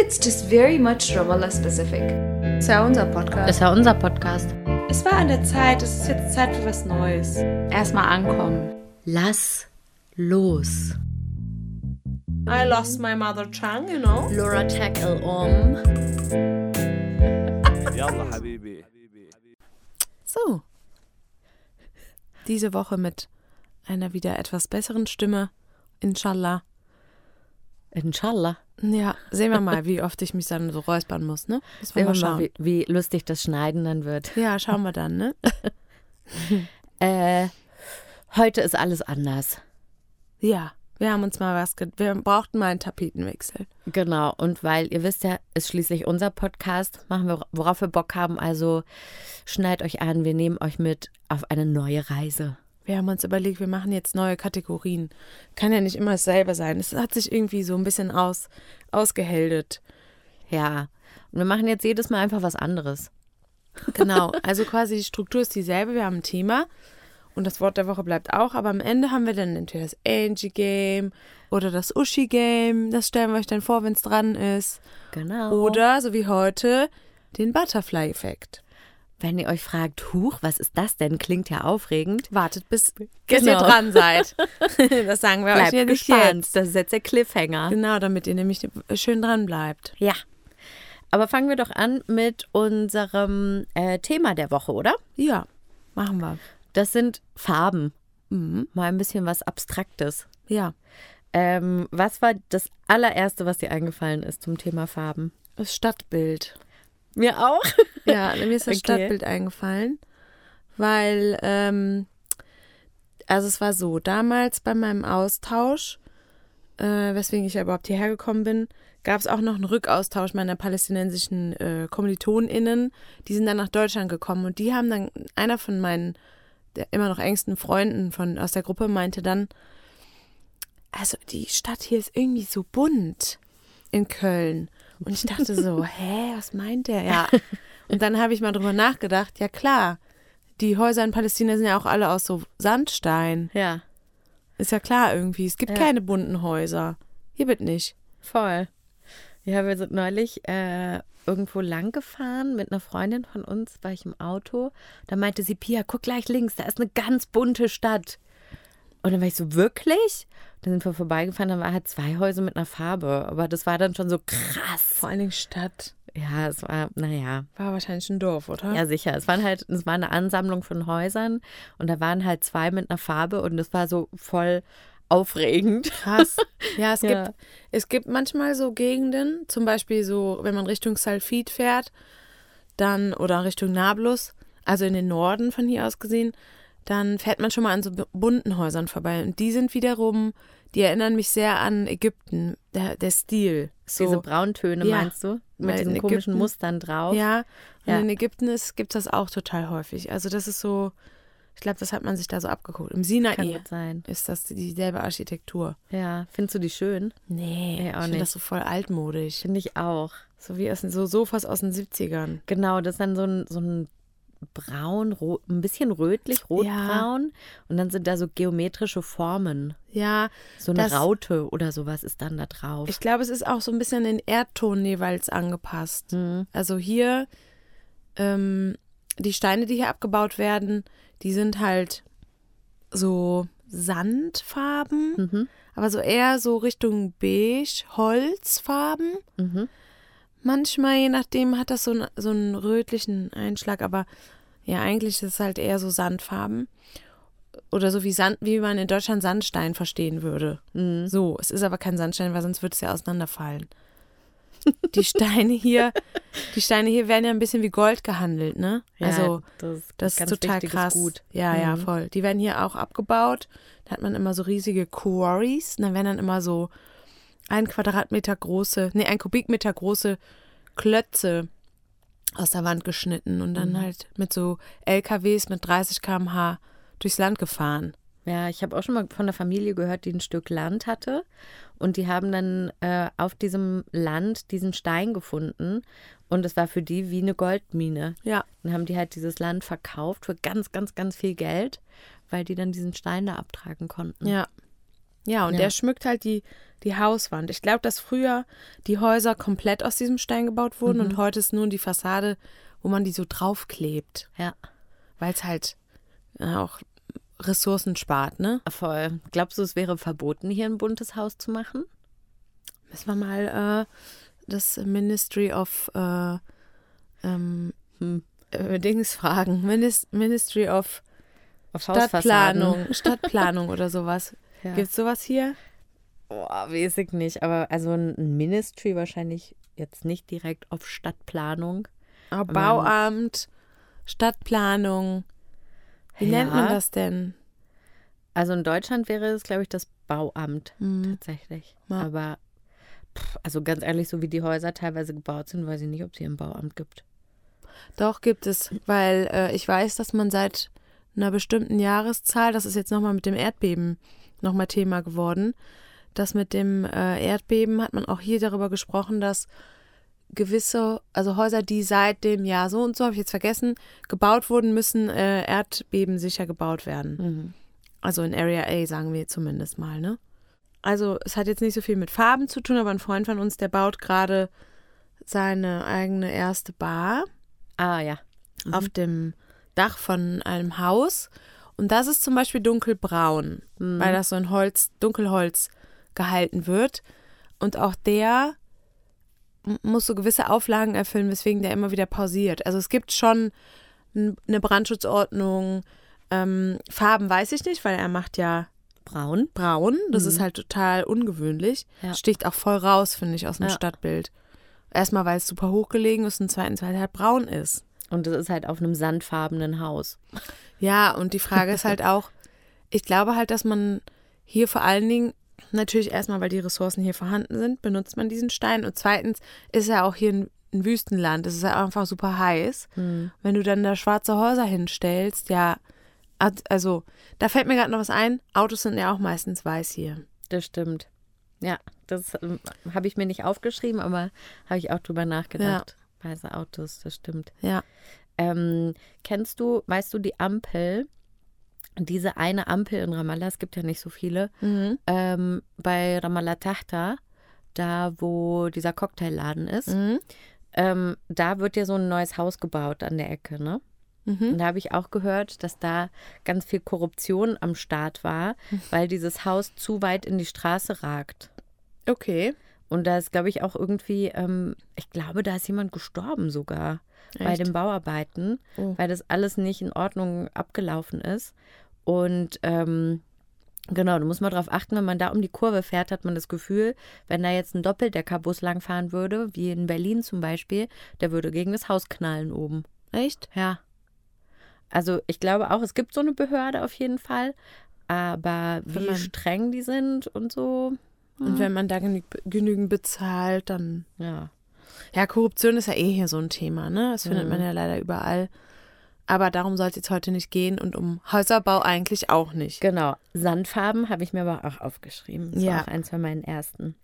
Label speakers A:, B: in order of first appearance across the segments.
A: it's just very much Ramallah specific.
B: Es war unser Podcast.
C: Es war unser Podcast.
B: Es war an der Zeit, es ist jetzt Zeit für was Neues.
C: Erstmal ankommen. Lass los.
B: I lost my mother tongue, you know.
C: Laura tackle um.
D: Yalla, Habibi.
B: So. Diese Woche mit einer wieder etwas besseren Stimme. Inshallah.
C: Inshallah.
B: Ja, sehen wir mal, wie oft ich mich dann so räuspern muss, ne? Müssen
C: Sehen wir mal,
B: schauen.
C: wie, wie lustig das Schneiden dann wird.
B: Ja, schauen wir dann, ne?
C: Äh, heute ist alles anders.
B: Ja, wir haben uns mal was, wir brauchten mal einen Tapetenwechsel.
C: Genau. Und weil ihr wisst ja, ist schließlich unser Podcast. Machen wir, worauf wir Bock haben. Also schneid euch an. Wir nehmen euch mit auf eine neue Reise.
B: Wir haben uns überlegt, wir machen jetzt neue Kategorien. Kann ja nicht immer dasselbe sein. Es hat sich irgendwie so ein bisschen aus, ausgeheldet.
C: Ja. Und wir machen jetzt jedes Mal einfach was anderes.
B: Genau, also quasi die Struktur ist dieselbe. Wir haben ein Thema und das Wort der Woche bleibt auch, aber am Ende haben wir dann entweder das Angie-Game oder das Uschi-Game. Das stellen wir euch dann vor, wenn es dran ist.
C: Genau.
B: Oder, so wie heute, den Butterfly-Effekt.
C: Wenn ihr euch fragt, huch, was ist das denn? Klingt ja aufregend.
B: Wartet, bis, bis
C: Genau.
B: ihr dran seid. das sagen wir euch
C: Bleibt
B: ja nicht
C: gespannt.
B: jetzt.
C: Das ist jetzt der Cliffhanger.
B: Genau, damit ihr nämlich schön dran bleibt.
C: Ja. Aber fangen wir doch an mit unserem äh, Thema der Woche, oder?
B: Ja, machen wir.
C: Das sind Farben.
B: Mhm.
C: Mal ein bisschen was Abstraktes.
B: Ja,
C: Ähm, was war das allererste, was dir eingefallen ist zum Thema Farben?
B: das Stadtbild.
C: Mir auch.
B: Ja, mir ist das
C: Okay.
B: Stadtbild eingefallen, weil, ähm, also es war so, damals bei meinem Austausch, äh, weswegen ich ja überhaupt hierher gekommen bin, gab es auch noch einen Rückaustausch meiner palästinensischen äh, KommilitonInnen. Die sind dann nach Deutschland gekommen und die haben dann, einer von meinen der immer noch engsten Freunden von, aus der Gruppe meinte dann, also die Stadt hier ist irgendwie so bunt in Köln. Und ich dachte so, hä, was meint der? Ja. Und dann habe ich mal drüber nachgedacht, ja klar, die Häuser in Palästina sind ja auch alle aus so Sandstein.
C: Ja,
B: Ist ja klar irgendwie. Es gibt
C: Ja.
B: keine bunten Häuser. Hier wird nicht.
C: voll. Ja, wir sind neulich äh, irgendwo lang gefahren mit einer Freundin von uns, war ich im Auto. Da meinte sie, Pia, guck gleich links, da ist eine ganz bunte Stadt. Und dann war ich so, wirklich? Dann sind wir vorbeigefahren, dann war halt zwei Häuser mit einer Farbe. Aber das war dann schon so krass.
B: Vor allen Dingen Stadt.
C: Ja, es war, naja,
B: War wahrscheinlich ein Dorf, oder?
C: ja sicher. Es waren halt, es war eine Ansammlung von Häusern und da waren halt zwei mit einer Farbe und das war so voll aufregend.
B: Krass. Ja, es
C: Ja.
B: gibt es gibt manchmal so Gegenden, zum Beispiel so, wenn man Richtung Salfit fährt, dann oder Richtung Nablus, also in den Norden von hier aus gesehen, dann fährt man schon mal an so bu- bunten Häusern vorbei und die sind wiederum, die erinnern mich sehr an Ägypten, der, der Stil. So,
C: Diese Brauntöne,
B: Ja,
C: meinst du? Mit diesen komischen
B: Ägypten-
C: Mustern drauf.
B: Ja, und
C: Ja.
B: in Ägypten gibt es das auch total häufig. Also das ist so, ich glaube, das hat man sich da so abgeguckt. Im Sinai ist das dieselbe Architektur.
C: Ja, findest du die schön?
B: Nee,
C: Nee, auch
B: ich finde das so voll altmodisch.
C: Finde ich auch.
B: So wie aus den, so Sofas aus den 70ern.
C: Genau, das ist dann so ein, so ein braun, ein bisschen rötlich, rotbraun. Und dann sind da so geometrische Formen.
B: Ja,
C: So eine
B: Das-
C: Raute oder sowas ist dann da drauf.
B: ich glaube, es ist auch so ein bisschen den Erdton jeweils angepasst.
C: Mhm.
B: Also hier, ähm, die Steine, die hier abgebaut werden, die sind halt so Sandfarben,
C: Mhm.
B: aber so eher so Richtung beige, Holzfarben.
C: Mhm.
B: Manchmal, je nachdem, hat das so, einen- so einen rötlichen Einschlag, aber ja, eigentlich ist es halt eher so Sandfarben. Oder so wie Sand, wie man in Deutschland Sandstein verstehen würde.
C: Mhm.
B: So, es ist aber kein Sandstein, weil sonst würde es ja auseinanderfallen. Die Steine hier, die Steine hier werden ja ein bisschen wie Gold gehandelt, ne?
C: Ja,
B: also,
C: das,
B: das ist total krass.
C: Gut.
B: Ja, ja,
C: Mhm.
B: voll. Die werden hier auch abgebaut. Da hat man immer so riesige Quarries. Und dann werden dann immer so ein Quadratmeter große, nee, ein Kubikmeter große Klötze aus der Wand geschnitten und dann
C: Mhm.
B: halt mit so LKWs mit 30 km/h durchs Land gefahren.
C: Ja, ich habe auch schon mal von einer Familie gehört, die ein Stück Land hatte. Und die haben dann äh, auf diesem Land diesen Stein gefunden. Und es war für die wie eine Goldmine.
B: Ja.
C: Dann haben die halt dieses Land verkauft für ganz, ganz, ganz viel Geld, weil die dann diesen Stein da abtragen konnten.
B: Ja. Ja, und
C: Ja.
B: der schmückt halt die, die Hauswand. Ich glaube, dass früher die Häuser komplett aus diesem Stein gebaut wurden
C: Mhm.
B: und heute ist nur die Fassade, wo man die so draufklebt,
C: Ja.
B: weil es halt äh, auch Ressourcen spart, ne?
C: Voll. Glaubst du, es wäre verboten, hier ein buntes Haus zu machen?
B: Müssen wir mal äh, das Ministry of äh, ähm,
C: Hm.
B: äh, Dings fragen. Minis Ministry of
C: Auf
B: Stadtplanung, Stadtplanung oder sowas.
C: Ja.
B: Gibt's sowas hier?
C: Boah, weiß ich nicht. Aber also ein Ministry wahrscheinlich jetzt nicht direkt auf Stadtplanung.
B: Ah, Bauamt, Stadtplanung. Wie nennt man
C: Ja.
B: das denn?
C: Also in Deutschland wäre es, glaube ich, das Bauamt
B: Hm.
C: tatsächlich.
B: Ja.
C: Aber pff, also ganz ehrlich, so wie die Häuser teilweise gebaut sind, weiß ich nicht, ob es hier ein Bauamt gibt.
B: Doch, gibt es, weil äh, ich weiß, dass man seit einer bestimmten Jahreszahl, das ist jetzt nochmal mit dem Erdbeben nochmal Thema geworden, dass mit dem äh, Erdbeben hat man auch hier darüber gesprochen, dass gewisse, also Häuser, die seit dem Jahr so und so, habe ich jetzt vergessen, gebaut wurden, müssen äh, erdbebensicher gebaut werden.
C: Mhm.
B: Also in Area A, sagen wir zumindest mal, ne? Also es hat jetzt nicht so viel mit Farben zu tun, aber ein Freund von uns, der baut gerade seine eigene erste Bar
C: Ah ja.
B: auf dem Dach von einem Haus. Und das ist zum Beispiel dunkelbraun, weil das so in Holz, Dunkelholz gehalten wird. Und auch der muss so gewisse Auflagen erfüllen, weswegen der immer wieder pausiert. Also es gibt schon eine Brandschutzordnung. Ähm, Farben weiß ich nicht, weil er macht ja
C: Braun.
B: braun. Das ist halt total ungewöhnlich.
C: Ja.
B: Sticht auch voll raus, finde ich, aus dem
C: Ja.
B: Stadtbild. Erstmal, weil es super hochgelegen ist und zweitens, weil er halt braun ist.
C: Und das ist halt auf einem sandfarbenen Haus.
B: Ja, und die Frage ist halt auch, ich glaube halt, dass man hier vor allen Dingen, natürlich erstmal, weil die Ressourcen hier vorhanden sind, benutzt man diesen Stein. Und zweitens ist ja auch hier ein, ein Wüstenland. Es ist ja einfach super heiß. Wenn du dann da schwarze Häuser hinstellst, ja, also da fällt mir gerade noch was ein. Autos sind ja auch meistens weiß hier.
C: Das stimmt. Ja, das ähm, habe ich mir nicht aufgeschrieben, aber habe ich auch drüber nachgedacht. Weiße Autos, das stimmt.
B: Ja.
C: Ähm, kennst du, weißt du, die Ampel, diese eine Ampel in Ramallah, es gibt ja nicht so viele,
B: Mhm.
C: ähm, bei Ramallah Tahta, da wo dieser Cocktailladen ist,
B: Mhm.
C: ähm, da wird ja so ein neues Haus gebaut an der Ecke, ne?
B: Mhm.
C: Und da habe ich auch gehört, dass da ganz viel Korruption am Start war, weil dieses Haus zu weit in die Straße ragt.
B: Okay.
C: Und da ist, glaube ich, auch irgendwie, ähm, ich glaube, da ist jemand gestorben sogar bei
B: Echt?
C: den Bauarbeiten,
B: Oh.
C: weil das alles nicht in Ordnung abgelaufen ist. Und ähm, genau, du musst mal drauf achten, wenn man da um die Kurve fährt, hat man das Gefühl, wenn da jetzt ein Doppeldeckerbus langfahren würde, wie in Berlin zum Beispiel, der würde gegen das Haus knallen oben.
B: Echt?
C: Ja. Also ich glaube auch, es gibt so eine Behörde auf jeden Fall, aber wie
B: man-
C: streng die sind und so,
B: Und wenn man da genü genügend bezahlt, dann.
C: ja.
B: Ja, Korruption ist ja eh hier so ein Thema, ne? Das findet
C: Mhm.
B: man ja leider überall. Aber darum soll es jetzt heute nicht gehen und um Häuserbau eigentlich auch nicht.
C: Genau, Sandfarben habe ich mir aber auch aufgeschrieben. Das
B: Ja.
C: war auch eins von meinen ersten.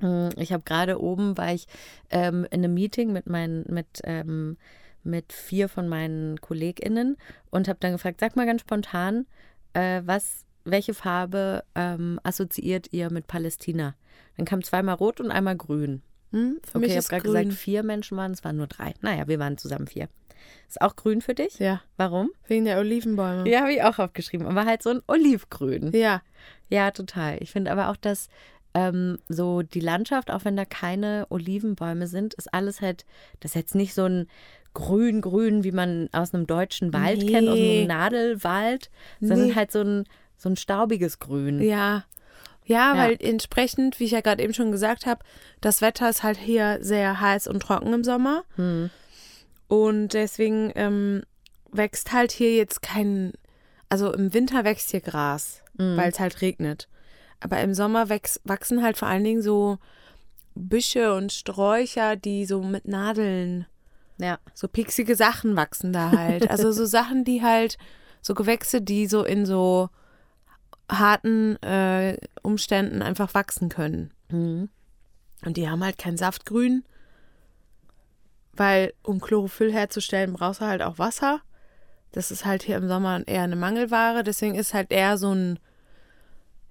C: Mm, Ich habe gerade oben, war ich ähm, in einem Meeting mit meinen, mit, ähm, mit vier von meinen KollegInnen und habe dann gefragt, sag mal ganz spontan, äh, was, welche Farbe ähm, assoziiert ihr mit Palästina? Dann kam zweimal rot und einmal grün.
B: Hm? Für
C: okay,
B: mich
C: ich habe gerade gesagt, vier Menschen waren, es waren nur drei. Naja, wir waren zusammen vier. Ist auch grün für dich?
B: ja,
C: Warum?
B: wegen der Olivenbäume.
C: Ja, habe ich auch aufgeschrieben. Aber halt so ein Olivgrün.
B: Ja,
C: Ja, total. Ich finde aber auch, dass ähm, so die Landschaft, auch wenn da keine Olivenbäume sind, ist alles halt, das ist jetzt nicht so ein grün-grün, wie man aus einem deutschen Wald
B: Nee.
C: kennt, aus einem Nadelwald, sondern
B: Nee.
C: halt so ein, so ein staubiges Grün.
B: ja. Ja,
C: Ja.
B: weil entsprechend, wie ich ja gerade eben schon gesagt habe, das Wetter ist halt hier sehr heiß und trocken im Sommer.
C: Hm.
B: Und deswegen ähm, wächst halt hier jetzt kein, also im Winter wächst hier Gras,
C: Mhm.
B: weil es halt regnet. Aber im Sommer wächst, wachsen halt vor allen Dingen so Büsche und Sträucher, die so mit Nadeln,
C: Ja.
B: so pieksige Sachen wachsen da halt. Also so Sachen, die halt, so Gewächse, die so in so harten äh, Umständen einfach wachsen können.
C: Mhm.
B: Und die haben halt kein Saftgrün, weil um Chlorophyll herzustellen, brauchst du halt auch Wasser. Das ist halt hier im Sommer eher eine Mangelware, deswegen ist halt eher so ein,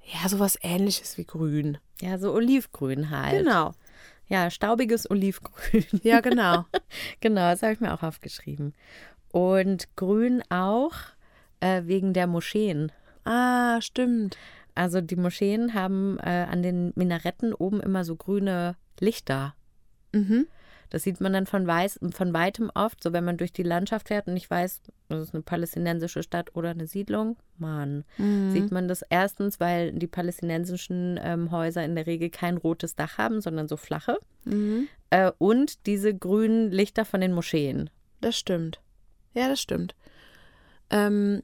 B: Ja, sowas ähnliches wie grün.
C: Ja, so olivgrün halt.
B: Genau.
C: Ja, staubiges Olivgrün.
B: Ja, genau.
C: genau, das habe ich mir auch aufgeschrieben. Und grün auch äh, wegen der Moscheen.
B: Ah, stimmt.
C: Also die Moscheen haben äh, an den Minaretten oben immer so grüne Lichter.
B: Mhm.
C: Das sieht man dann von, weiß, von weitem oft, so wenn man durch die Landschaft fährt und nicht weiß, das ist eine palästinensische Stadt oder eine Siedlung. Mann, sieht man das erstens, weil die palästinensischen ähm, Häuser in der Regel kein rotes Dach haben, sondern so flache.
B: Mhm.
C: Äh, und diese grünen Lichter von den Moscheen.
B: Das stimmt. Ja, das stimmt. Ähm,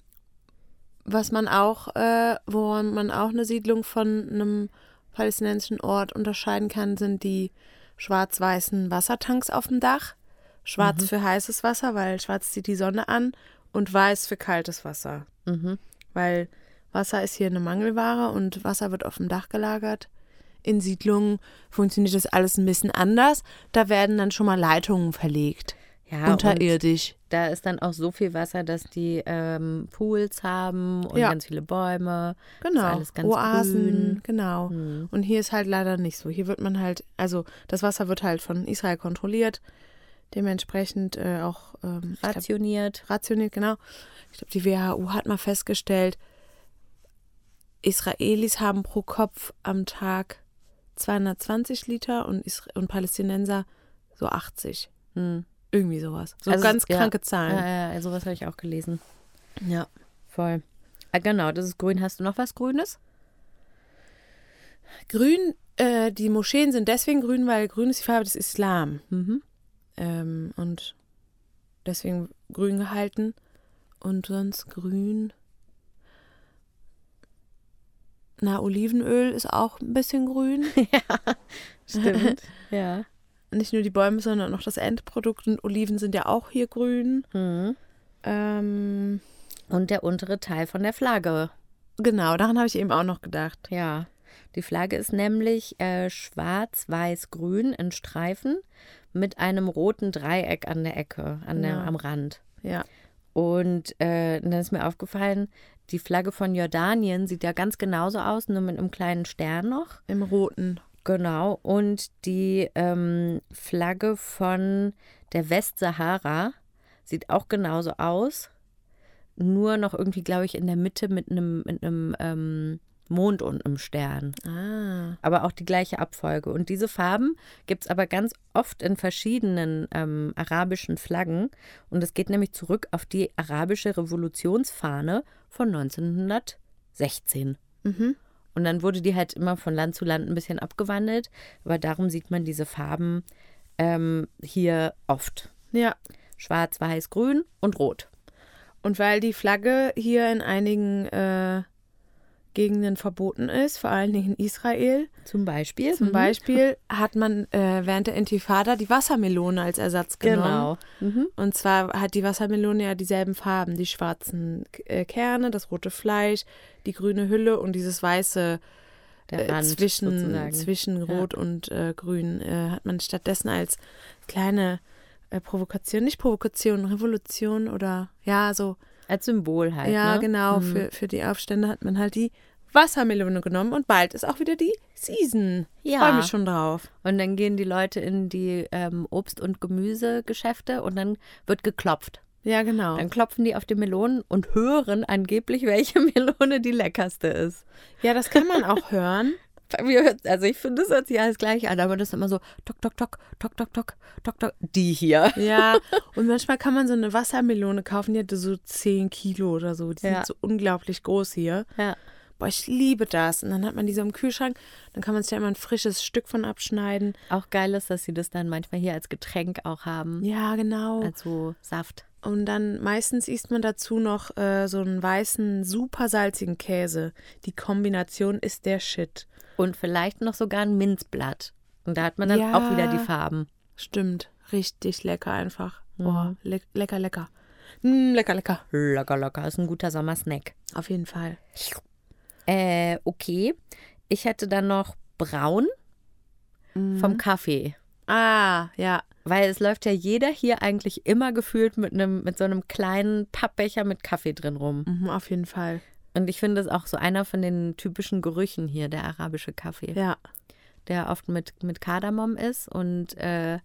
B: was man auch, äh, woran man auch eine Siedlung von einem palästinensischen Ort unterscheiden kann, sind die schwarz-weißen Wassertanks auf dem Dach. Schwarz für heißes Wasser, weil schwarz zieht die Sonne an und weiß für kaltes Wasser.
C: Mhm.
B: Weil Wasser ist hier eine Mangelware und Wasser wird auf dem Dach gelagert. In Siedlungen funktioniert das alles ein bisschen anders. Da werden dann schon mal Leitungen verlegt.
C: Ja,
B: unterirdisch.
C: da ist dann auch so viel Wasser, dass die ähm, Pools haben und
B: Ja.
C: ganz viele Bäume.
B: Genau.
C: Ist
B: Oasen,
C: grün.
B: genau.
C: Hm.
B: Und hier ist halt leider nicht so. Hier wird man halt, also das Wasser wird halt von Israel kontrolliert, dementsprechend äh, auch ähm, ich glaub,
C: Rationiert.
B: rationiert, genau. Ich glaube, die WHO hat mal festgestellt, Israelis haben pro Kopf am Tag 220 Liter und, Isra und Palästinenser so 80.
C: Hm.
B: Irgendwie sowas. So
C: Also,
B: ganz
C: ja.
B: kranke Zahlen.
C: Ja, ja, sowas habe ich auch gelesen.
B: ja.
C: Voll. Ah, genau, das ist grün. Hast du noch was Grünes?
B: Grün, äh, die Moscheen sind deswegen grün, weil grün ist die Farbe des Islam.
C: Mhm.
B: Ähm, und deswegen grün gehalten. Und sonst grün. Na, Olivenöl ist auch ein bisschen grün.
C: Stimmt. ja.
B: Nicht nur die Bäume, sondern auch das Endprodukt. Und Oliven sind ja auch hier grün.
C: Mhm.
B: Ähm,
C: Und der untere Teil von der Flagge.
B: genau, daran habe ich eben auch noch gedacht.
C: Ja. Die Flagge ist nämlich äh, schwarz-weiß-grün in Streifen mit einem roten Dreieck an der Ecke, an der,
B: Ja.
C: am Rand.
B: Ja.
C: Und äh, dann ist mir aufgefallen, die Flagge von Jordanien sieht ja ganz genauso aus, nur mit einem kleinen Stern noch.
B: Im roten.
C: Genau. Und die ähm, Flagge von der Westsahara sieht auch genauso aus. Nur noch irgendwie, glaube ich, in der Mitte mit einem, mit einem ähm, Mond und einem Stern.
B: Ah.
C: Aber auch die gleiche Abfolge. Und diese Farben gibt es aber ganz oft in verschiedenen ähm, arabischen Flaggen. Und es geht nämlich zurück auf die arabische Revolutionsfahne von 1916.
B: Mhm.
C: Und dann wurde die halt immer von Land zu Land ein bisschen abgewandelt. Aber darum sieht man diese Farben ähm, hier oft.
B: Ja.
C: Schwarz, Weiß, Grün und Rot.
B: Und weil die Flagge hier in einigen äh, Gegenden verboten ist, vor allen Dingen in Israel,
C: Zum Beispiel.
B: zum
C: Mhm.
B: Beispiel hat man äh, während der Intifada die Wassermelone als Ersatz genommen.
C: Genau. Mhm.
B: Und zwar hat die Wassermelone ja dieselben Farben, die schwarzen äh, Kerne, das rote Fleisch, die grüne Hülle und dieses weiße äh,
C: Rand
B: zwischen,
C: sozusagen.
B: zwischen
C: Ja.
B: Rot und äh, Grün äh, hat man stattdessen als kleine äh, Provokation, nicht Provokation, Revolution oder ja, so,
C: Als Symbol halt.
B: ja,
C: ne?
B: genau,
C: Mhm.
B: für, für die Aufstände hat man halt die Wassermelone genommen und bald ist auch wieder die Season.
C: Ja.
B: Freue mich schon drauf.
C: Und dann gehen die Leute in die ähm, Obst- und Gemüsegeschäfte und dann wird geklopft.
B: Ja, genau.
C: Dann klopfen die auf die Melonen und hören angeblich, welche Melone die leckerste ist.
B: Ja, das kann man auch hören.
C: Bei mir hört- Also ich finde, das hört sich alles gleich an, aber das ist immer so tok, tok, tok, tok, tok, tok, tok, tok. Die hier.
B: Ja, und manchmal kann man so eine Wassermelone kaufen, die hatte so 10 Kilo oder so. Die
C: Ja.
B: sind so unglaublich groß hier.
C: Ja.
B: Boah, ich liebe das. Und dann hat man die so im Kühlschrank, dann kann man sich da immer ein frisches Stück von abschneiden.
C: Auch geil ist, dass sie das dann manchmal hier als Getränk auch haben.
B: Ja, genau.
C: Also Saft.
B: Und dann meistens isst man dazu noch äh, so einen weißen, super salzigen Käse. Die Kombination ist der Shit.
C: Und vielleicht noch sogar ein Minzblatt. Und da hat man dann
B: Ja.
C: auch wieder die Farben.
B: Stimmt. Richtig lecker einfach.
C: Mhm.
B: Oh, le lecker, lecker. Mm, lecker, lecker.
C: Locker, locker. Ist ein guter Sommersnack.
B: Auf jeden Fall.
C: Äh, okay. Ich hätte dann noch braun vom Kaffee.
B: Ah, ja.
C: Weil es läuft ja jeder hier eigentlich immer gefühlt mit einem, mit so einem kleinen Pappbecher mit Kaffee drin rum.
B: Mhm, auf jeden Fall.
C: Und ich finde es auch so einer von den typischen Gerüchen hier, der arabische Kaffee,
B: Ja.
C: der oft mit, mit Kardamom ist. Und äh,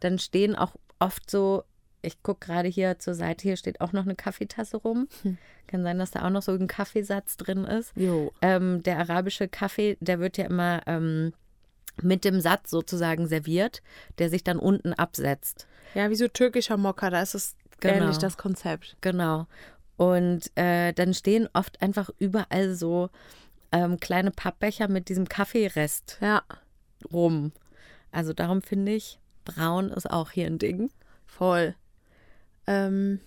C: dann stehen auch oft so, ich gucke gerade hier zur Seite, hier steht auch noch eine Kaffeetasse rum. Kann sein, dass da auch noch so ein Kaffeesatz drin ist.
B: Jo.
C: Ähm, der arabische Kaffee, der wird ja immer ähm, mit dem Satz sozusagen serviert, der sich dann unten absetzt.
B: Ja, wie so türkischer Mokka, da ist es
C: Genau.
B: ähnlich das Konzept.
C: Genau. Und äh, dann stehen oft einfach überall so ähm, kleine Pappbecher mit diesem Kaffeerest
B: Ja,
C: rum. Also darum finde ich, braun ist auch hier ein Ding.
B: voll. Ähm,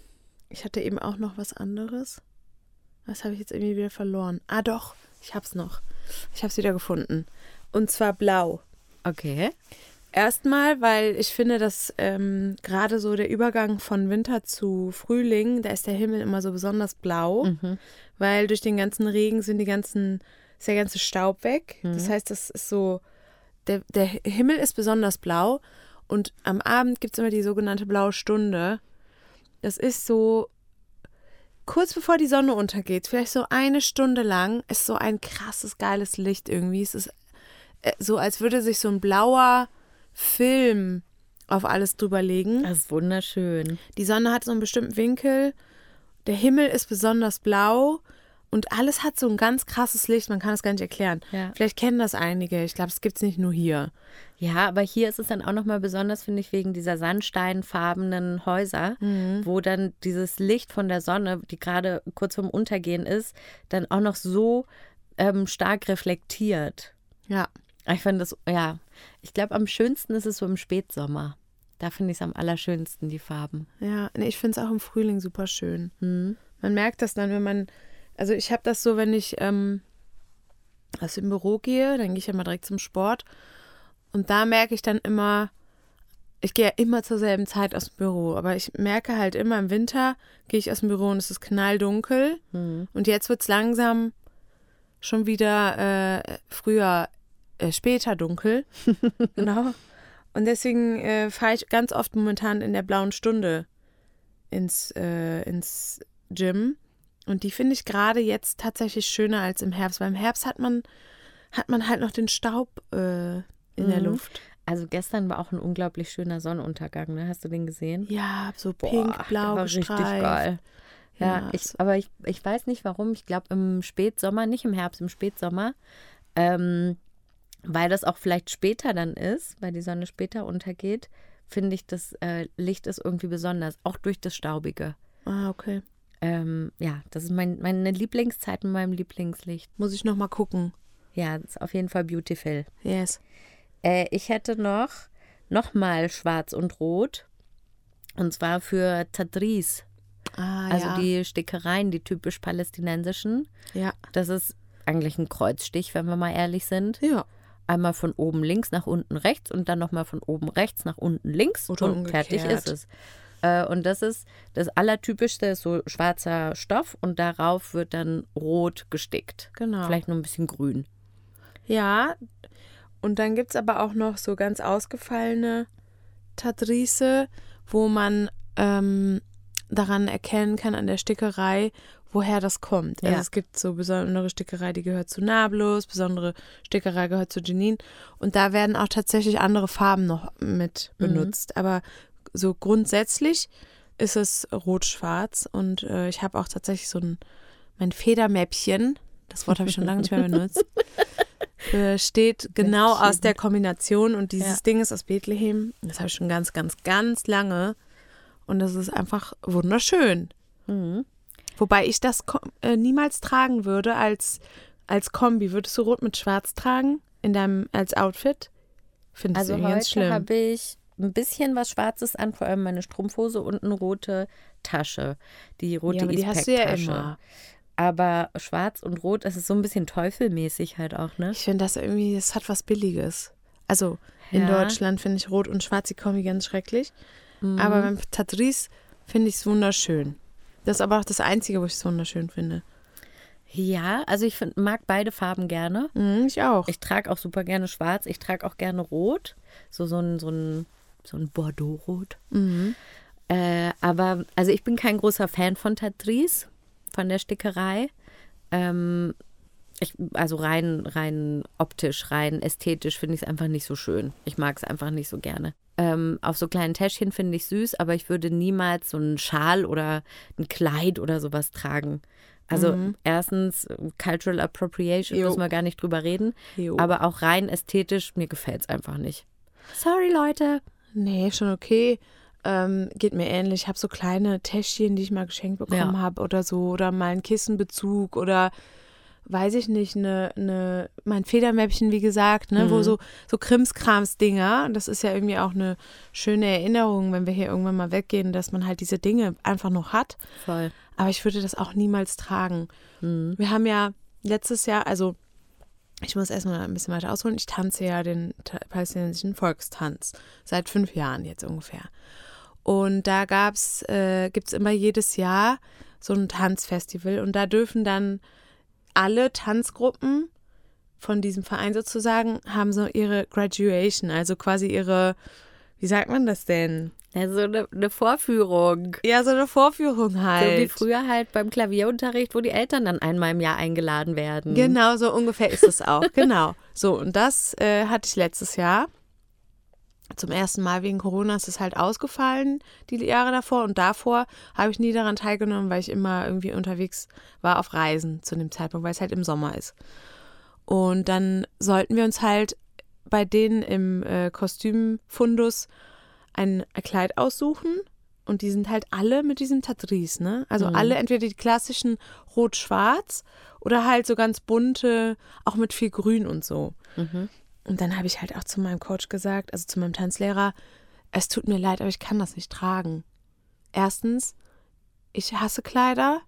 B: ich hatte eben auch noch was anderes. Das habe ich jetzt irgendwie wieder verloren. Ah, doch, ich hab's noch. Ich hab's wieder gefunden. Und zwar blau.
C: Okay.
B: Erstmal, weil ich finde, dass ähm, gerade so der Übergang von Winter zu Frühling, da ist der Himmel immer so besonders blau, weil durch den ganzen Regen sind die ganzen, ist der ganze Staub weg. Das heißt, das ist so, der, der Himmel ist besonders blau und am Abend gibt es immer die sogenannte blaue Stunde. Das ist so kurz bevor die Sonne untergeht, vielleicht so eine Stunde lang, ist so ein krasses, geiles Licht irgendwie. Es ist äh, so, als würde sich so ein blauer Film auf alles drüber legen.
C: Das ist wunderschön.
B: Die Sonne hat so einen bestimmten Winkel, der Himmel ist besonders blau und alles hat so ein ganz krasses Licht, man kann es gar nicht erklären.
C: Ja.
B: Vielleicht kennen das einige, ich glaube, es gibt es nicht nur hier.
C: Ja, aber hier ist es dann auch nochmal besonders, finde ich, wegen dieser sandsteinfarbenen Häuser, wo dann dieses Licht von der Sonne, die gerade kurz vorm Untergehen ist, dann auch noch so ähm, stark reflektiert.
B: Ja,
C: Ich finde das, ja, ich glaube, am schönsten ist es so im Spätsommer. Da finde ich es am allerschönsten, die Farben.
B: ja, nee, ich finde es auch im Frühling super schön. Man merkt das dann, wenn man, also ich habe das so, wenn ich ähm, aus dem Büro gehe, dann gehe ich ja mal direkt zum Sport und da merke ich dann immer, ich gehe ja immer zur selben Zeit aus dem Büro, aber ich merke halt immer im Winter gehe ich aus dem Büro und es ist knalldunkel und jetzt wird es langsam schon wieder äh, früher, äh, später dunkel. genau. Und deswegen äh, fahre ich ganz oft momentan in der blauen Stunde ins, äh, ins Gym. Und die finde ich gerade jetzt tatsächlich schöner als im Herbst. Weil im Herbst hat man, hat man halt noch den Staub äh, in der
C: Mhm.
B: Luft.
C: Also gestern war auch ein unglaublich schöner Sonnenuntergang, ne? Hast du den gesehen?
B: Ja, so
C: Boah,
B: pink,
C: der
B: blau
C: war richtig geil. Ja,
B: Ja,
C: ich, aber ich, ich weiß nicht warum. Ich glaube im Spätsommer, nicht im Herbst, im Spätsommer, ähm, weil das auch vielleicht später dann ist, weil die Sonne später untergeht, finde ich, das äh, Licht ist irgendwie besonders, auch durch das Staubige.
B: Ah, okay.
C: Ähm, ja, das ist mein, meine Lieblingszeit mit meinem Lieblingslicht.
B: Muss ich noch mal gucken.
C: Ja, ist auf jeden Fall beautiful.
B: Yes.
C: Äh, ich hätte noch, noch mal schwarz und rot. Und zwar für Tadris.
B: Ah,
C: Also
B: ja.
C: die Stickereien, die typisch palästinensischen.
B: ja.
C: Das ist eigentlich ein Kreuzstich, wenn wir mal ehrlich sind.
B: Ja.
C: Einmal von oben links nach unten rechts und dann nochmal von oben rechts nach unten links
B: Oder
C: und fertig
B: umgekehrt.
C: ist es. Äh, und das ist das Allertypischste, ist so schwarzer Stoff und darauf wird dann rot gestickt.
B: Genau.
C: Vielleicht nur ein bisschen grün.
B: Ja, und dann gibt es aber auch noch so ganz ausgefallene Tadrise, wo man ähm, daran erkennen kann an der Stickerei, woher das kommt. Also
C: Ja.
B: es gibt so besondere Stickerei, die gehört zu Nablus, besondere Stickerei gehört zu Jenin. Und da werden auch tatsächlich andere Farben noch mit benutzt. Aber so grundsätzlich ist es rot-schwarz. Und äh, ich habe auch tatsächlich so ein, mein Federmäppchen, das Wort habe ich schon lange nicht mehr benutzt, besteht genau
C: Mäppchen.
B: aus der Kombination. Und dieses
C: Ja.
B: Ding ist aus Bethlehem. Das habe ich schon ganz, ganz, ganz lange. Und das ist einfach wunderschön.
C: Mhm.
B: Wobei ich das äh, niemals tragen würde als, als Kombi. Würdest du rot mit schwarz tragen in deinem als Outfit? Findest
C: Also
B: irgendwie ganz
C: heute
B: schlimm.
C: habe ich ein bisschen was Schwarzes an, vor allem meine Strumpfhose und eine rote Tasche. Die rote
B: ja, aber die hast du ja immer.
C: Aber schwarz und rot, das ist so ein bisschen teufelmäßig halt auch, ne?
B: Ich finde das irgendwie, es hat was Billiges. Also in
C: Ja.
B: Deutschland finde ich rot und schwarz die Kombi ganz schrecklich.
C: Mhm.
B: Aber beim Tadris finde ich es wunderschön. Das ist aber auch das Einzige, wo ich es wunderschön finde.
C: Ja, also ich find, mag beide Farben gerne.
B: Mhm, ich auch.
C: Ich trage auch super gerne schwarz. Ich trage auch gerne rot. So, so ein, so ein, so ein Bordeaux-Rot.
B: Mhm.
C: Äh, aber, also ich bin kein großer Fan von Tadris, von der Stickerei. Ähm, ich, also rein, rein optisch, rein ästhetisch finde ich es einfach nicht so schön. Ich mag es einfach nicht so gerne. Ähm, auf so kleinen Täschchen finde ich süß, aber ich würde niemals so einen Schal oder ein Kleid oder sowas tragen. Also
B: Mhm.
C: erstens, Cultural Appropriation,
B: Jo.
C: müssen wir gar nicht drüber reden.
B: Jo.
C: Aber auch rein ästhetisch, mir gefällt es einfach nicht. Sorry, Leute.
B: Nee, schon okay. Ähm, geht mir ähnlich. Ich habe so kleine Täschchen, die ich mal geschenkt bekommen
C: Ja.
B: habe oder so. Oder mal einen Kissenbezug oder weiß ich nicht, eine, eine, mein Federmäppchen, wie gesagt, ne, wo
C: Mhm.
B: so, so Krimskrams-Dinger. Und das ist ja irgendwie auch eine schöne Erinnerung, wenn wir hier irgendwann mal weggehen, dass man halt diese Dinge einfach noch hat.
C: Voll.
B: Aber ich würde das auch niemals tragen.
C: Mhm.
B: Wir haben ja letztes Jahr, also ich muss erstmal ein bisschen weiter ausholen. Ich tanze ja den palästinensischen Volkstanz seit fünf Jahren jetzt ungefähr. Und da gab's, äh, gibt es immer jedes Jahr so ein Tanzfestival und da dürfen dann alle Tanzgruppen von diesem Verein sozusagen haben so ihre Graduation, also quasi ihre, wie sagt man das denn?
C: Also eine, eine Vorführung.
B: Ja, so eine Vorführung
C: So wie
B: halt.
C: früher halt beim Klavierunterricht, wo die Eltern dann einmal im Jahr eingeladen werden.
B: Genau, so ungefähr ist es auch. genau. So, und das äh, hatte ich letztes Jahr. Zum ersten Mal wegen Corona ist es halt ausgefallen, die Jahre davor. Und davor habe ich nie daran teilgenommen, weil ich immer irgendwie unterwegs war auf Reisen zu dem Zeitpunkt, weil es halt im Sommer ist. Und dann sollten wir uns halt bei denen im äh, Kostümfundus ein Kleid aussuchen. Und die sind halt alle mit diesem Tadris, ne? Also
C: Mhm.
B: alle entweder die klassischen rot-schwarz oder halt so ganz bunte, auch mit viel Grün und so.
C: Mhm.
B: Und dann habe ich halt auch zu meinem Coach gesagt, also zu meinem Tanzlehrer, es tut mir leid, aber ich kann das nicht tragen. Erstens, ich hasse Kleider.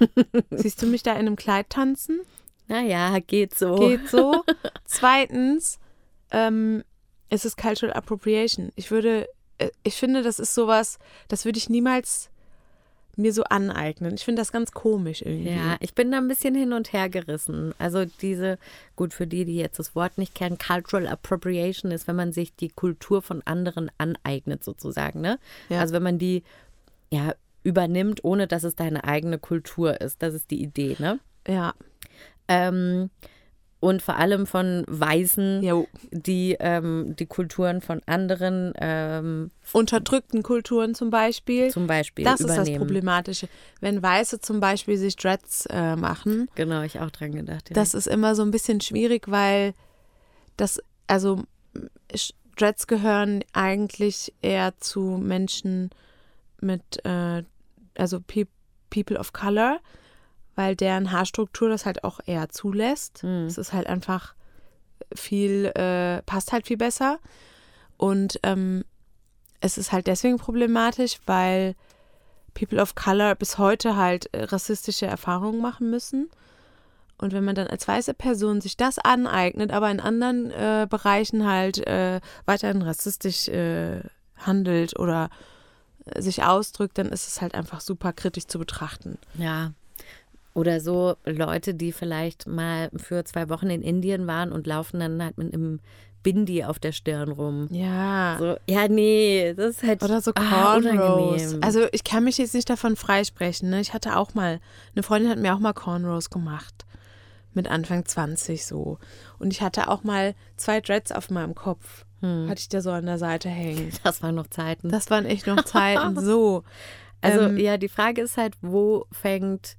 B: Siehst du mich da in einem Kleid tanzen?
C: Naja, geht so.
B: Geht so. Zweitens, ähm, es ist Cultural Appropriation. Ich würde, äh, ich finde, das ist sowas, das würde ich niemals mir so aneignen. Ich finde das ganz komisch irgendwie.
C: Ja, ich bin da ein bisschen hin und her gerissen. Also diese, gut, für die, die jetzt das Wort nicht kennen, Cultural Appropriation ist, wenn man sich die Kultur von anderen aneignet, sozusagen, ne?
B: Ja.
C: Also wenn man die, ja, übernimmt, ohne dass es deine eigene Kultur ist. Das ist die Idee, ne?
B: Ja.
C: Ähm, und vor allem von Weißen,
B: Jo.
C: die ähm, die Kulturen von anderen ähm,
B: Unterdrückten Kulturen zum Beispiel.
C: zum Beispiel
B: Das ist das
C: übernehmen.
B: Problematische. Wenn Weiße zum Beispiel sich Dreads äh, machen,
C: Genau, ich auch dran gedacht. direkt.
B: das ist immer so ein bisschen schwierig, weil das, also Dreads gehören eigentlich eher zu Menschen mit, äh, also Pe People of Color, weil deren Haarstruktur das halt auch eher zulässt.
C: Hm.
B: Es ist halt einfach viel, äh, passt halt viel besser. Und ähm, es ist halt deswegen problematisch, weil People of Color bis heute halt äh, rassistische Erfahrungen machen müssen. Und wenn man dann als weiße Person sich das aneignet, aber in anderen äh, Bereichen halt äh, weiterhin rassistisch äh, handelt oder äh, sich ausdrückt, dann ist es halt einfach super kritisch zu betrachten.
C: Ja. Oder so Leute, die vielleicht mal für zwei Wochen in Indien waren und laufen dann halt mit einem Bindi auf der Stirn rum.
B: Ja.
C: So, ja, nee, das ist halt
B: Oder so
C: ah,
B: Cornrows.
C: unangenehm.
B: also ich kann mich jetzt nicht davon freisprechen. Ne? Ich hatte auch mal, eine Freundin hat mir auch mal Cornrows gemacht. Mit Anfang 20 so. Und ich hatte auch mal zwei Dreads auf meinem Kopf.
C: Hm.
B: Hatte ich da so an der Seite hängen.
C: das waren noch Zeiten.
B: Das waren echt noch Zeiten. So.
C: also
B: ähm,
C: ja, die Frage ist halt, wo fängt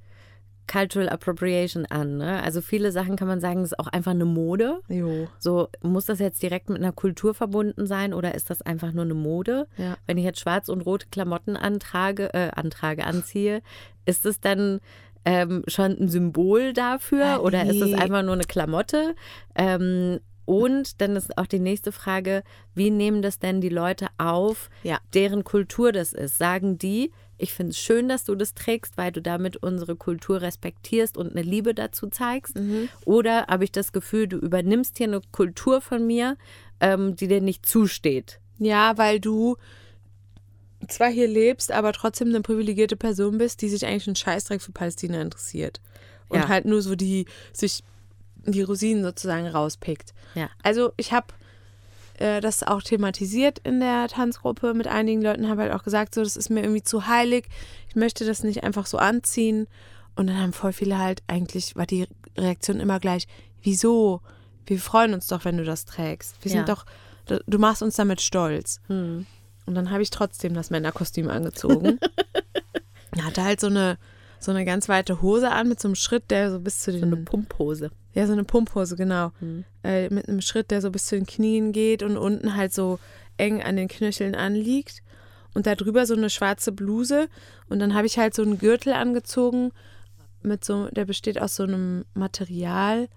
C: Cultural Appropriation an? Ne? Also viele Sachen kann man sagen, ist auch einfach eine Mode.
B: Jo.
C: So, muss das jetzt direkt mit einer Kultur verbunden sein oder ist das einfach nur eine Mode?
B: Ja.
C: Wenn ich jetzt schwarz und rote Klamotten antrage, äh, antrage, anziehe, ist es dann ähm, schon ein Symbol dafür
B: Ja,
C: oder ist es
B: nee.
C: einfach nur eine Klamotte? Ähm, und dann ist auch die nächste Frage, wie nehmen das denn die Leute auf,
B: Ja.
C: deren Kultur das ist? Sagen die, ich finde es schön, dass du das trägst, weil du damit unsere Kultur respektierst und eine Liebe dazu zeigst?
B: Mhm.
C: Oder habe ich das Gefühl, du übernimmst hier eine Kultur von mir, ähm, die dir nicht zusteht?
B: Ja, weil du zwar hier lebst, aber trotzdem eine privilegierte Person bist, die sich eigentlich einen Scheißdreck für Palästina interessiert. Und
C: Ja.
B: halt nur so die, sich die Rosinen sozusagen rauspickt.
C: Ja.
B: Also ich habe äh, das auch thematisiert in der Tanzgruppe mit einigen Leuten, habe halt auch gesagt, so, das ist mir irgendwie zu heilig. Ich möchte das nicht einfach so anziehen. Und dann haben voll viele halt, eigentlich war die Reaktion immer gleich, wieso? Wir freuen uns doch, wenn du das trägst. Wir sind
C: Ja.
B: doch, du- machst uns damit stolz.
C: Hm.
B: Und dann habe ich trotzdem das Männerkostüm angezogen. Hatte halt so eine, so eine ganz weite Hose an mit so einem Schritt, der so bis zu den
C: So eine Pumphose.
B: ja, so eine Pumphose, genau.
C: Hm.
B: Äh, mit einem Schritt, der so bis zu den Knien geht und unten halt so eng an den Knöcheln anliegt. Und da drüber so eine schwarze Bluse. Und dann habe ich halt so einen Gürtel angezogen, mit so, der besteht aus so einem Material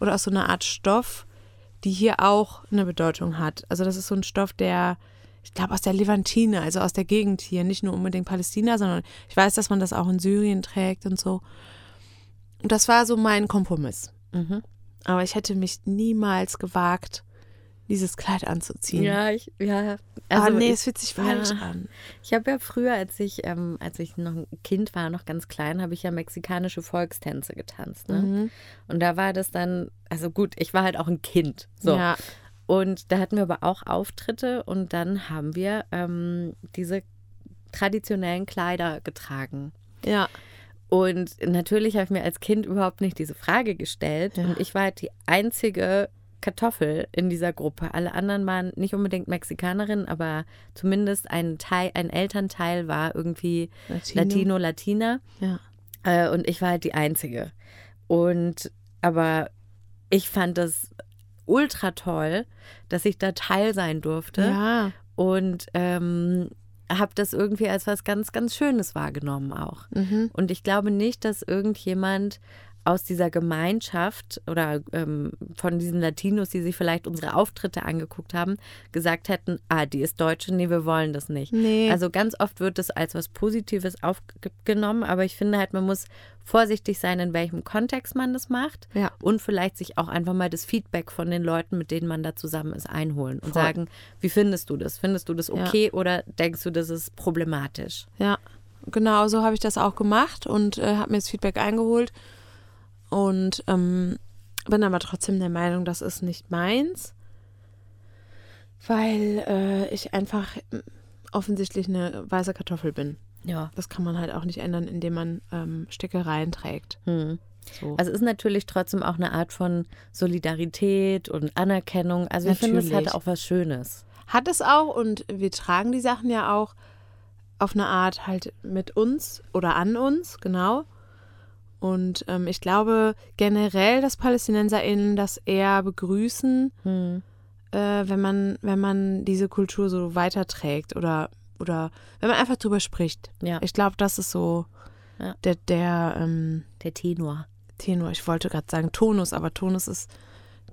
B: oder aus so einer Art Stoff, die hier auch eine Bedeutung hat. Also das ist so ein Stoff, der, ich glaube, aus der Levantine, also aus der Gegend hier, nicht nur unbedingt Palästina, sondern ich weiß, dass man das auch in Syrien trägt und so. Und das war so mein Kompromiss.
C: Mhm.
B: Aber ich hätte mich niemals gewagt, dieses Kleid anzuziehen.
C: Ja, ich, ja.
B: Also,
C: Also
B: nee,
C: ich,
B: es fühlt sich falsch
C: ja.
B: an.
C: ich habe ja früher, als ich, ähm, als ich noch ein Kind war, noch ganz klein, habe ich ja mexikanische Volkstänze getanzt. Ne?
B: Mhm.
C: Und da war das dann, also gut, ich war halt auch ein Kind. So.
B: Ja,
C: Und da hatten wir aber auch Auftritte und dann haben wir ähm, diese traditionellen Kleider getragen.
B: ja,
C: Und natürlich habe ich mir als Kind überhaupt nicht diese Frage gestellt.
B: Ja.
C: Und ich war halt die einzige Kartoffel in dieser Gruppe. Alle anderen waren nicht unbedingt Mexikanerinnen, aber zumindest ein Teil, ein Elternteil war irgendwie
B: Latino.
C: Latino, Latina.
B: Ja.
C: Äh, und ich war halt die Einzige. Und aber ich fand das ultra toll, dass ich da Teil sein durfte
B: ja.
C: und ähm, habe das irgendwie als was ganz, ganz Schönes wahrgenommen auch.
B: Mhm.
C: Und ich glaube nicht, dass irgendjemand aus dieser Gemeinschaft oder ähm, von diesen Latinos, die sich vielleicht unsere Auftritte angeguckt haben, gesagt hätten, ah, die ist Deutsche, nee, wir wollen das nicht.
B: Nee.
C: Also ganz oft wird das als was Positives aufgenommen, aber ich finde halt, man muss vorsichtig sein, in welchem Kontext man das macht
B: Ja.
C: und vielleicht sich auch einfach mal das Feedback von den Leuten, mit denen man da zusammen ist, einholen und
B: Voll.
C: sagen, wie findest du das? Findest du das
B: Ja.
C: okay oder denkst du, das ist problematisch?
B: Ja, genau so habe ich das auch gemacht und äh, habe mir das Feedback eingeholt und ähm, bin aber trotzdem der Meinung, das ist nicht meins, weil äh, ich einfach offensichtlich eine weiße Kartoffel bin.
C: Ja.
B: Das kann man halt auch nicht ändern, indem man ähm, Stickereien trägt.
C: Hm.
B: So.
C: Also es ist natürlich trotzdem auch eine Art von Solidarität und Anerkennung. Also ich finde, es hat
B: Natürlich.
C: auch was Schönes.
B: Hat es auch und wir tragen die Sachen ja auch auf eine Art halt mit uns oder an uns, genau. Und ähm, ich glaube generell, dass PalästinenserInnen das eher begrüßen,
C: Hm.
B: äh, wenn man, wenn man diese Kultur so weiterträgt oder, oder wenn man einfach drüber spricht.
C: Ja,
B: Ich glaube, das ist so
C: Ja.
B: der, der ähm,
C: der Tenor.
B: Tenor. Ich wollte gerade sagen Tonus, aber Tonus ist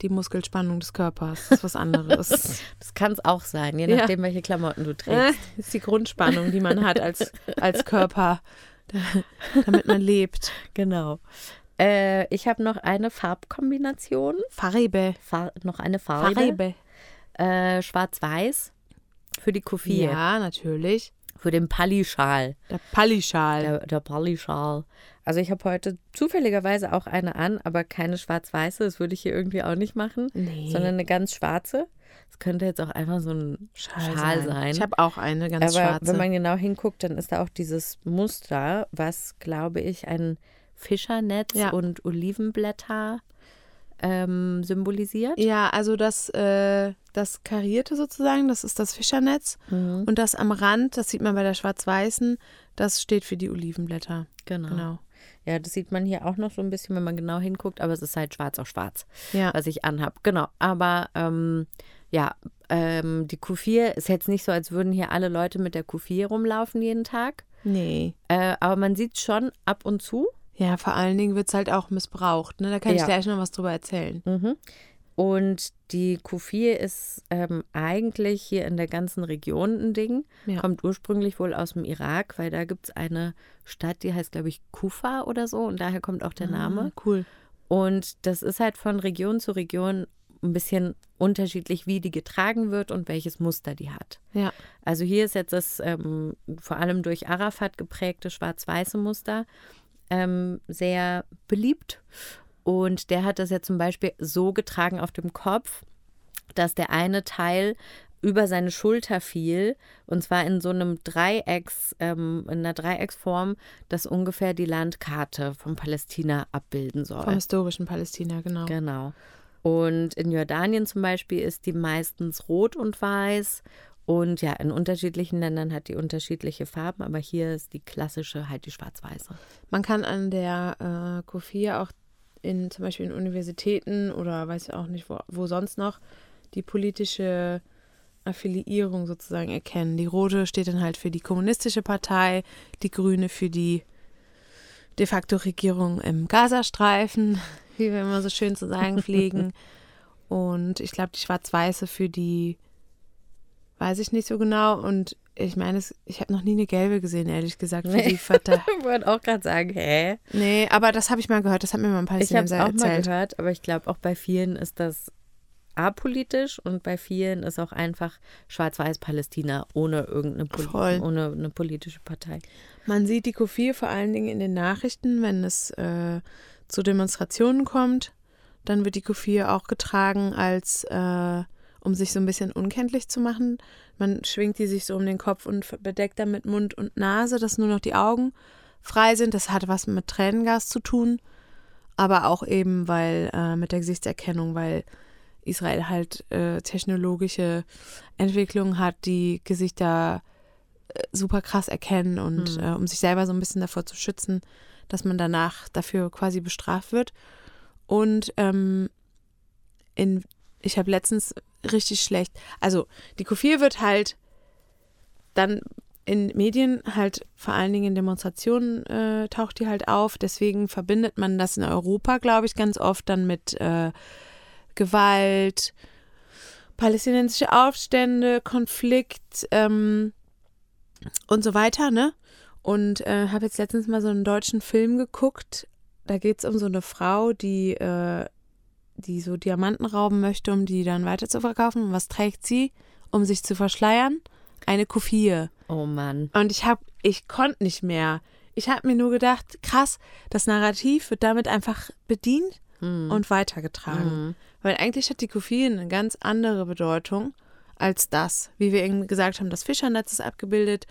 B: die Muskelspannung des Körpers. Das ist was anderes.
C: Das kann es auch sein, je
B: Ja.
C: nachdem, welche Klamotten du trägst.
B: ist die Grundspannung, die man hat als, als Körper, damit man lebt.
C: Genau. Äh, ich habe noch eine Farbkombination,
B: Farbe.
C: Far noch eine Farbe.
B: Farbe.
C: Äh, Schwarz-Weiß für die Kufie,
B: Ja, natürlich.
C: für den Pallischal.
B: Der Pallischal.
C: Der, der Pallischal. Also ich habe heute zufälligerweise auch eine an, aber keine schwarz-weiße. Das würde ich hier irgendwie auch nicht machen,
B: Nee.
C: sondern eine ganz schwarze. Das könnte jetzt auch einfach so ein Schal, sein.
B: Ich habe auch eine ganz
C: aber
B: schwarze.
C: wenn man genau hinguckt, dann ist da auch dieses Muster, was, glaube ich, ein Fischernetz
B: Ja.
C: und Olivenblätter ähm, symbolisiert.
B: ja, also das, äh, das Karierte sozusagen, das ist das Fischernetz.
C: Mhm.
B: Und das am Rand, das sieht man bei der schwarz-weißen, das steht für die Olivenblätter.
C: Genau.
B: Genau.
C: Ja, das sieht man hier auch noch so ein bisschen, wenn man genau hinguckt, aber es ist halt schwarz auf schwarz.
B: Ja.
C: was ich anhab. Genau. Aber ähm, ja, ähm, die Q4 ist jetzt nicht so, als würden hier alle Leute mit der Q4 rumlaufen jeden Tag.
B: Nee.
C: Äh, aber man sieht schon ab und zu.
B: Ja, vor allen Dingen wird es halt auch missbraucht. Ne? Da kann
C: Ja.
B: ich gleich noch was drüber erzählen.
C: Mhm. Und die Q4 ist ähm, eigentlich hier in der ganzen Region ein Ding.
B: Ja.
C: Kommt ursprünglich wohl aus dem Irak, weil da gibt es eine Stadt, die heißt, glaube ich, Kufa oder so. Und daher kommt auch der Name.
B: Ah, cool.
C: Und das ist halt von Region zu Region ein bisschen unterschiedlich, wie die getragen wird und welches Muster die hat.
B: Ja.
C: Also hier ist jetzt das ähm, vor allem durch Arafat geprägte schwarz-weiße Muster ähm, sehr beliebt. Und der hat das ja zum Beispiel so getragen auf dem Kopf, dass der eine Teil über seine Schulter fiel. Und zwar in so einem Dreiecks, ähm, in einer Dreiecksform, das ungefähr die Landkarte von Palästina abbilden soll.
B: Vom historischen Palästina, genau.
C: Genau. Und in Jordanien zum Beispiel ist die meistens rot und weiß. Und ja, in unterschiedlichen Ländern hat die unterschiedliche Farben, aber hier ist die klassische halt die schwarz-weiße.
B: Man kann an der äh, Kofia auch in zum Beispiel in Universitäten oder weiß ich auch nicht, wo, wo sonst noch, die politische Affiliierung sozusagen erkennen. Die rote steht dann halt für die kommunistische Partei, die grüne für die de facto Regierung im Gazastreifen, wie wir immer so schön zu sagen pflegen. Und ich glaube, die schwarz-weiße für die, weiß ich nicht so genau. Und ich meine, es- ich habe noch nie eine gelbe gesehen, ehrlich gesagt, für
C: Nee.
B: die Fatah.
C: Ich wollte auch gerade sagen, hä?
B: Nee, aber das habe ich mal gehört, das hat mir mal ein
C: Ich habe es auch mal gehört, aber ich glaube auch bei vielen ist das apolitisch und bei vielen ist auch einfach Schwarz-Weiß-Palästina ohne irgendeine Poli
B: Voll.
C: ohne eine politische Partei.
B: Man sieht die Kofir vor allen Dingen in den Nachrichten, wenn es äh, zu Demonstrationen kommt. Dann wird die Kofir auch getragen, als äh, um sich so ein bisschen unkenntlich zu machen. Man schwingt die sich so um den Kopf und bedeckt damit Mund und Nase, dass nur noch die Augen frei sind. Das hat was mit Tränengas zu tun, aber auch eben weil äh, mit der Gesichtserkennung, weil Israel halt äh, technologische Entwicklungen hat, die Gesichter äh, super krass erkennen und
C: Mhm.
B: äh, um sich selber so ein bisschen davor zu schützen, dass man danach dafür quasi bestraft wird. Und ähm, in, ich habe letztens richtig schlecht, also die Kofir wird halt dann in Medien halt vor allen Dingen in Demonstrationen äh, taucht die halt auf. Deswegen verbindet man das in Europa, glaube ich, ganz oft dann mit äh, Gewalt, palästinensische Aufstände, Konflikt ähm, und so weiter, ne? Und äh, habe jetzt letztens mal so einen deutschen Film geguckt. Da geht es um so eine Frau, die, äh, die so Diamanten rauben möchte, um die dann weiter zu verkaufen. Und was trägt sie, um sich zu verschleiern? Eine Kufie.
C: Oh Mann.
B: Und ich hab, ich konnte nicht mehr. Ich habe mir nur gedacht, krass, das Narrativ wird damit einfach bedient
C: Hm.
B: und weitergetragen.
C: Mhm.
B: Weil eigentlich hat die Kufie eine ganz andere Bedeutung als das. Wie wir eben gesagt haben, das Fischernetz ist abgebildet,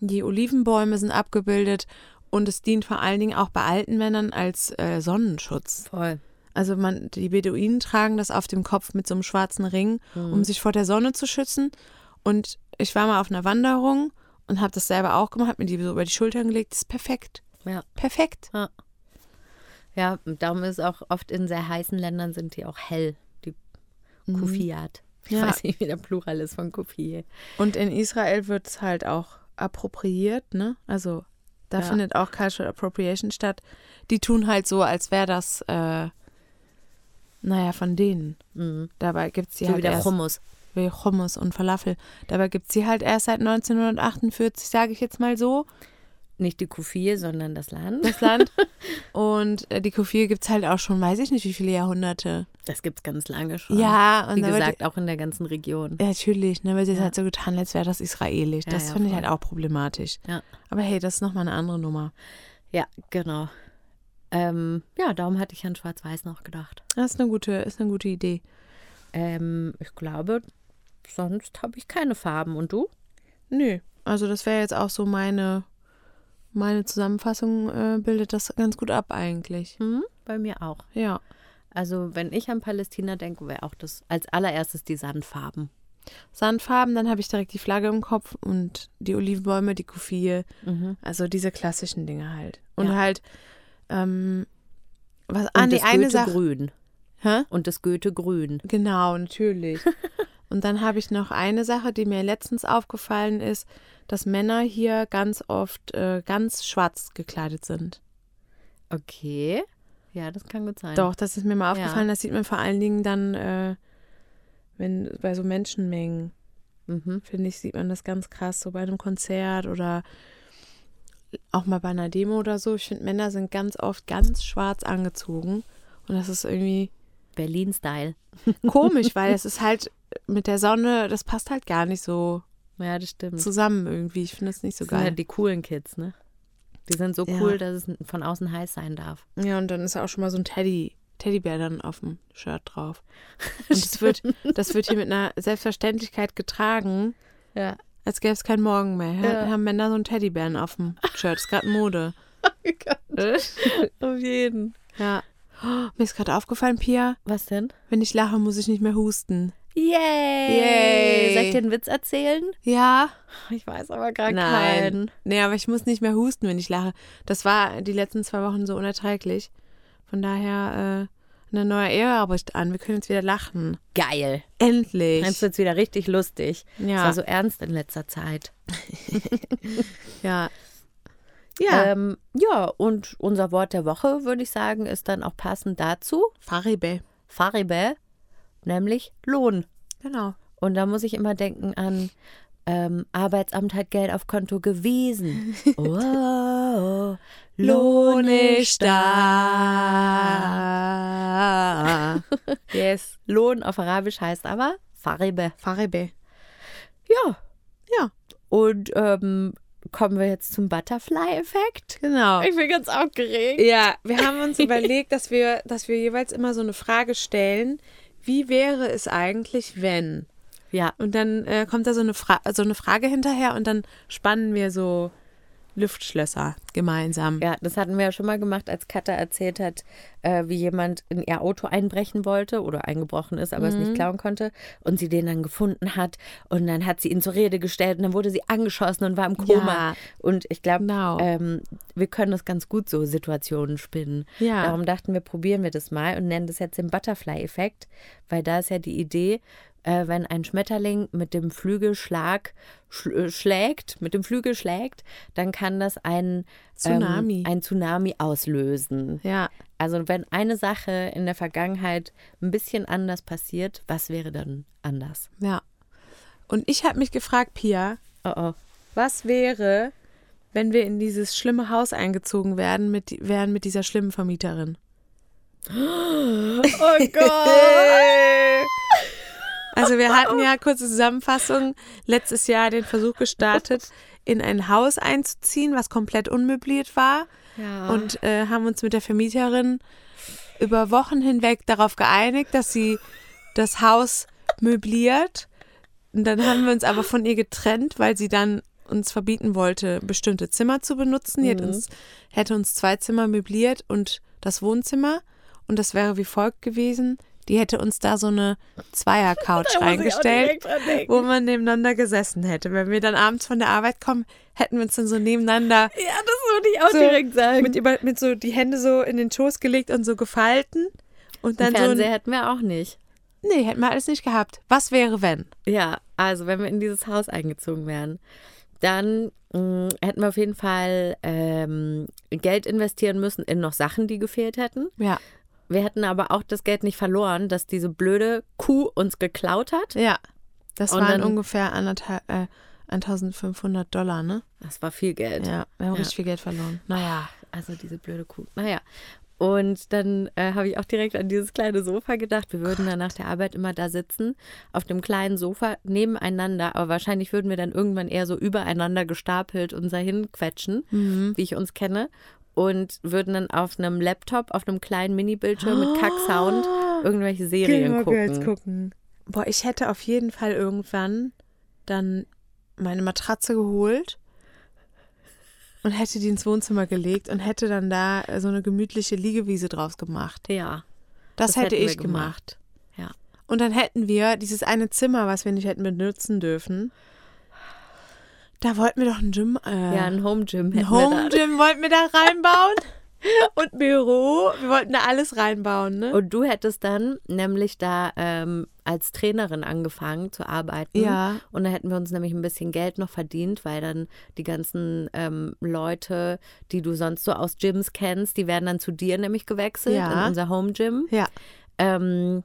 B: die Olivenbäume sind abgebildet und es dient vor allen Dingen auch bei alten Männern als äh, Sonnenschutz.
C: Voll.
B: Also man, die Beduinen tragen das auf dem Kopf mit so einem schwarzen Ring,
C: Mhm.
B: um sich vor der Sonne zu schützen. Und ich war mal auf einer Wanderung und habe das selber auch gemacht, habe mir die so über die Schultern gelegt. Das ist perfekt.
C: Ja.
B: Perfekt.
C: Ja, und darum ist auch oft in sehr heißen Ländern sind die auch hell, die Kufiat. Ich
B: Ja.
C: weiß nicht, wie der Plural ist von Kufie.
B: Und in Israel wird es halt auch appropriiert, ne? Also da
C: Ja.
B: findet auch Cultural Appropriation statt. Die tun halt so, als wäre das, äh, naja, von denen.
C: Mhm.
B: Dabei gibt es die
C: So wie
B: halt
C: der
B: erst,
C: Hummus.
B: wie Hummus und Falafel. Dabei gibt es sie halt erst seit 1948, sage ich jetzt mal so,
C: Nicht die Kufie, sondern das Land.
B: das Land. und äh, die Kufir gibt es halt auch schon, weiß ich nicht, wie viele Jahrhunderte.
C: Das gibt es ganz lange schon.
B: Ja, und
C: Wie gesagt, auch in der ganzen Region.
B: Ja, natürlich, ne, weil sie
C: Ja.
B: halt so getan, als wäre das israelisch.
C: Ja,
B: Das
C: ja,
B: finde ich halt auch problematisch.
C: Ja.
B: Aber hey, das ist nochmal eine andere Nummer.
C: Ja, genau. Ähm, ja, darum hatte ich an Schwarz-Weiß noch gedacht.
B: Das ist eine gute, ist eine gute Idee.
C: Ähm, ich glaube, sonst habe ich keine Farben. Und du?
B: Nö, also das wäre jetzt auch so meine, meine Zusammenfassung, äh, bildet das ganz gut ab eigentlich.
C: Hm? Bei mir auch.
B: Ja.
C: Also, wenn ich an Palästina denke, wäre auch das als allererstes die Sandfarben.
B: Sandfarben, dann habe ich direkt die Flagge im Kopf und die Olivenbäume, die Kufie,
C: Mhm.
B: also diese klassischen Dinge halt. Und
C: Ja.
B: halt, ähm, was,
C: Und
B: ah, nee,
C: das
B: eine Sache.
C: Goethe-Grün.
B: Hä?
C: Und das Goethe-Grün.
B: Genau, natürlich. Und dann habe ich noch eine Sache, die mir letztens aufgefallen ist, dass Männer hier ganz oft äh, ganz schwarz gekleidet sind.
C: Okay. Ja, das kann gut sein.
B: Doch, das ist mir mal
C: Ja.
B: aufgefallen. Das sieht man vor allen Dingen dann, äh, wenn bei so Menschenmengen,
C: Mhm.
B: finde ich, sieht man das ganz krass, so bei einem Konzert oder auch mal bei einer Demo oder so. Ich finde, Männer sind ganz oft ganz schwarz angezogen. Und das ist irgendwie
C: Berlin-Style.
B: komisch, weil es ist halt mit der Sonne, das passt halt gar nicht so
C: Ja, das stimmt.
B: zusammen irgendwie. Ich finde es nicht so
C: das sind
B: geil.
C: halt die coolen Kids, ne? Die sind so
B: Ja.
C: cool, dass es von außen heiß sein darf.
B: Ja, und dann ist auch schon mal so ein Teddy Teddybär dann auf dem Shirt drauf. Und das wird, das wird hier mit einer Selbstverständlichkeit getragen,
C: Ja.
B: Als gäbe es keinen Morgen mehr. Ja. Haben Männer so einen Teddybären auf dem Shirt. Ist gerade Mode.
C: Auf jeden.
B: Ja. Oh, mir ist gerade aufgefallen, Pia,
C: Was denn?
B: wenn ich lache, muss ich nicht mehr husten.
C: Yay!
B: Yay.
C: Soll ich dir einen Witz erzählen?
B: Ja.
C: Ich weiß aber gar
B: Nein.
C: keinen.
B: Nee, aber ich muss nicht mehr husten, wenn ich lache. Das war die letzten zwei Wochen so unerträglich. Von daher äh, eine neue Ära bricht an. Wir können jetzt wieder lachen.
C: Geil.
B: Endlich.
C: Jetzt wird's wieder richtig lustig.
B: Ja.
C: Es war so ernst in letzter Zeit.
B: Ja. Ja.
C: Ähm, ja, und unser Wort der Woche, würde ich sagen, ist dann auch passend dazu.
B: Faribe.
C: Faribe, nämlich Lohn.
B: Genau.
C: Und da muss ich immer denken an ähm, Arbeitsamt hat Geld auf Konto gewesen. Oh, Lohn ist
B: da. yes.
C: Lohn auf Arabisch heißt aber Faribe.
B: Faribe.
C: Ja.
B: Ja.
C: Und ähm, kommen wir jetzt zum Butterfly-Effekt.
B: Genau.
C: Ich bin ganz aufgeregt.
B: Ja, wir haben uns überlegt, dass wir, dass wir jeweils immer so eine Frage stellen. Wie wäre es eigentlich, wenn?
C: Ja,
B: Und dann äh, kommt da so eine, Fra so eine Frage hinterher und dann spannen wir so Luftschlösser gemeinsam.
C: ja, das hatten wir ja schon mal gemacht, als Katha erzählt hat, äh, wie jemand in ihr Auto einbrechen wollte oder eingebrochen ist, aber es
B: Mhm.
C: nicht klauen konnte und sie den dann gefunden hat und dann hat sie ihn zur Rede gestellt und dann wurde sie angeschossen und war im Koma.
B: Ja.
C: Und ich glaube,
B: Genau.
C: ähm, wir können das ganz gut so Situationen spinnen.
B: Ja.
C: Darum dachten wir, probieren wir das mal und nennen das jetzt den Butterfly-Effekt, weil da ist ja die Idee, äh, wenn ein Schmetterling mit dem Flügelschlag schl äh, schlägt, mit dem Flügel schlägt, dann kann das ein
B: Tsunami.
C: ähm, ein Tsunami auslösen.
B: Ja.
C: Also wenn eine Sache in der Vergangenheit ein bisschen anders passiert, was wäre dann anders?
B: Ja. Und ich habe mich gefragt, Pia,
C: Oh oh.
B: was wäre, wenn wir in dieses schlimme Haus eingezogen werden mit, wären mit dieser schlimmen Vermieterin?
C: Oh Gott!
B: Also wir hatten ja kurze Zusammenfassung letztes Jahr den Versuch gestartet, in ein Haus einzuziehen, was komplett unmöbliert war
C: Ja.
B: und äh, haben uns mit der Vermieterin über Wochen hinweg darauf geeinigt, dass sie das Haus möbliert. Und dann haben wir uns aber von ihr getrennt, weil sie dann uns verbieten wollte, bestimmte Zimmer zu benutzen. Die hat uns, hätte uns zwei Zimmer möbliert und das Wohnzimmer. Und das wäre wie folgt gewesen. Die hätte uns da so eine Zweier-Couch reingestellt, wo man nebeneinander gesessen hätte. Wenn wir dann abends von der Arbeit kommen, hätten wir uns dann so nebeneinander
C: ja, das würde ich auch
B: so
C: direkt sagen.
B: mit, über, mit so die Hände so in den Schoß gelegt und so gefalten. Und dann
C: Fernseher
B: so
C: hätten wir auch nicht.
B: ein, Nee, hätten wir alles nicht gehabt. Was wäre, wenn?
C: Ja, also wenn wir in dieses Haus eingezogen wären, dann mh, hätten wir auf jeden Fall ähm, Geld investieren müssen in noch Sachen, die gefehlt hätten.
B: Ja.
C: Wir hätten aber auch das Geld nicht verloren, dass diese blöde Kuh uns geklaut hat.
B: Ja. Das
C: Und
B: waren ungefähr anderthalb, äh, 1500 Dollar, ne?
C: Das war viel Geld.
B: Ja, wir haben
C: Ja.
B: richtig viel Geld verloren. Naja.
C: Also diese blöde Kuh. Naja. Und dann äh, habe ich auch direkt an dieses kleine Sofa gedacht. Wir würden dann nach der Arbeit immer da sitzen, auf dem kleinen Sofa nebeneinander. Aber wahrscheinlich würden wir dann irgendwann eher so übereinander gestapelt uns dahin quetschen, wie ich uns kenne. Und würden dann auf einem Laptop, auf einem kleinen Mini-Bildschirm mit Kack-Sound irgendwelche Serien gucken.
B: gucken. Boah, ich hätte auf jeden Fall irgendwann dann meine Matratze geholt und hätte die ins Wohnzimmer gelegt und hätte dann da so eine gemütliche Liegewiese draus gemacht.
C: Ja.
B: Das,
C: Das
B: hätte ich gemacht.
C: Ja.
B: Und dann hätten wir dieses eine Zimmer, was wir nicht hätten benutzen dürfen. Da wollten wir doch ein Gym. Äh,
C: Ja, ein Home-Gym
B: ein
C: hätten
B: Home. Gym wollten wir da reinbauen. Und Büro. Wir wollten da alles reinbauen, ne?
C: Und du hättest dann nämlich da ähm, als Trainerin angefangen zu arbeiten.
B: Ja.
C: Und da hätten wir uns nämlich ein bisschen Geld noch verdient, weil dann die ganzen ähm, Leute, die du sonst so aus Gyms kennst, die werden dann zu dir nämlich gewechselt
B: Ja.
C: in unser Home Gym.
B: ja.
C: Ähm,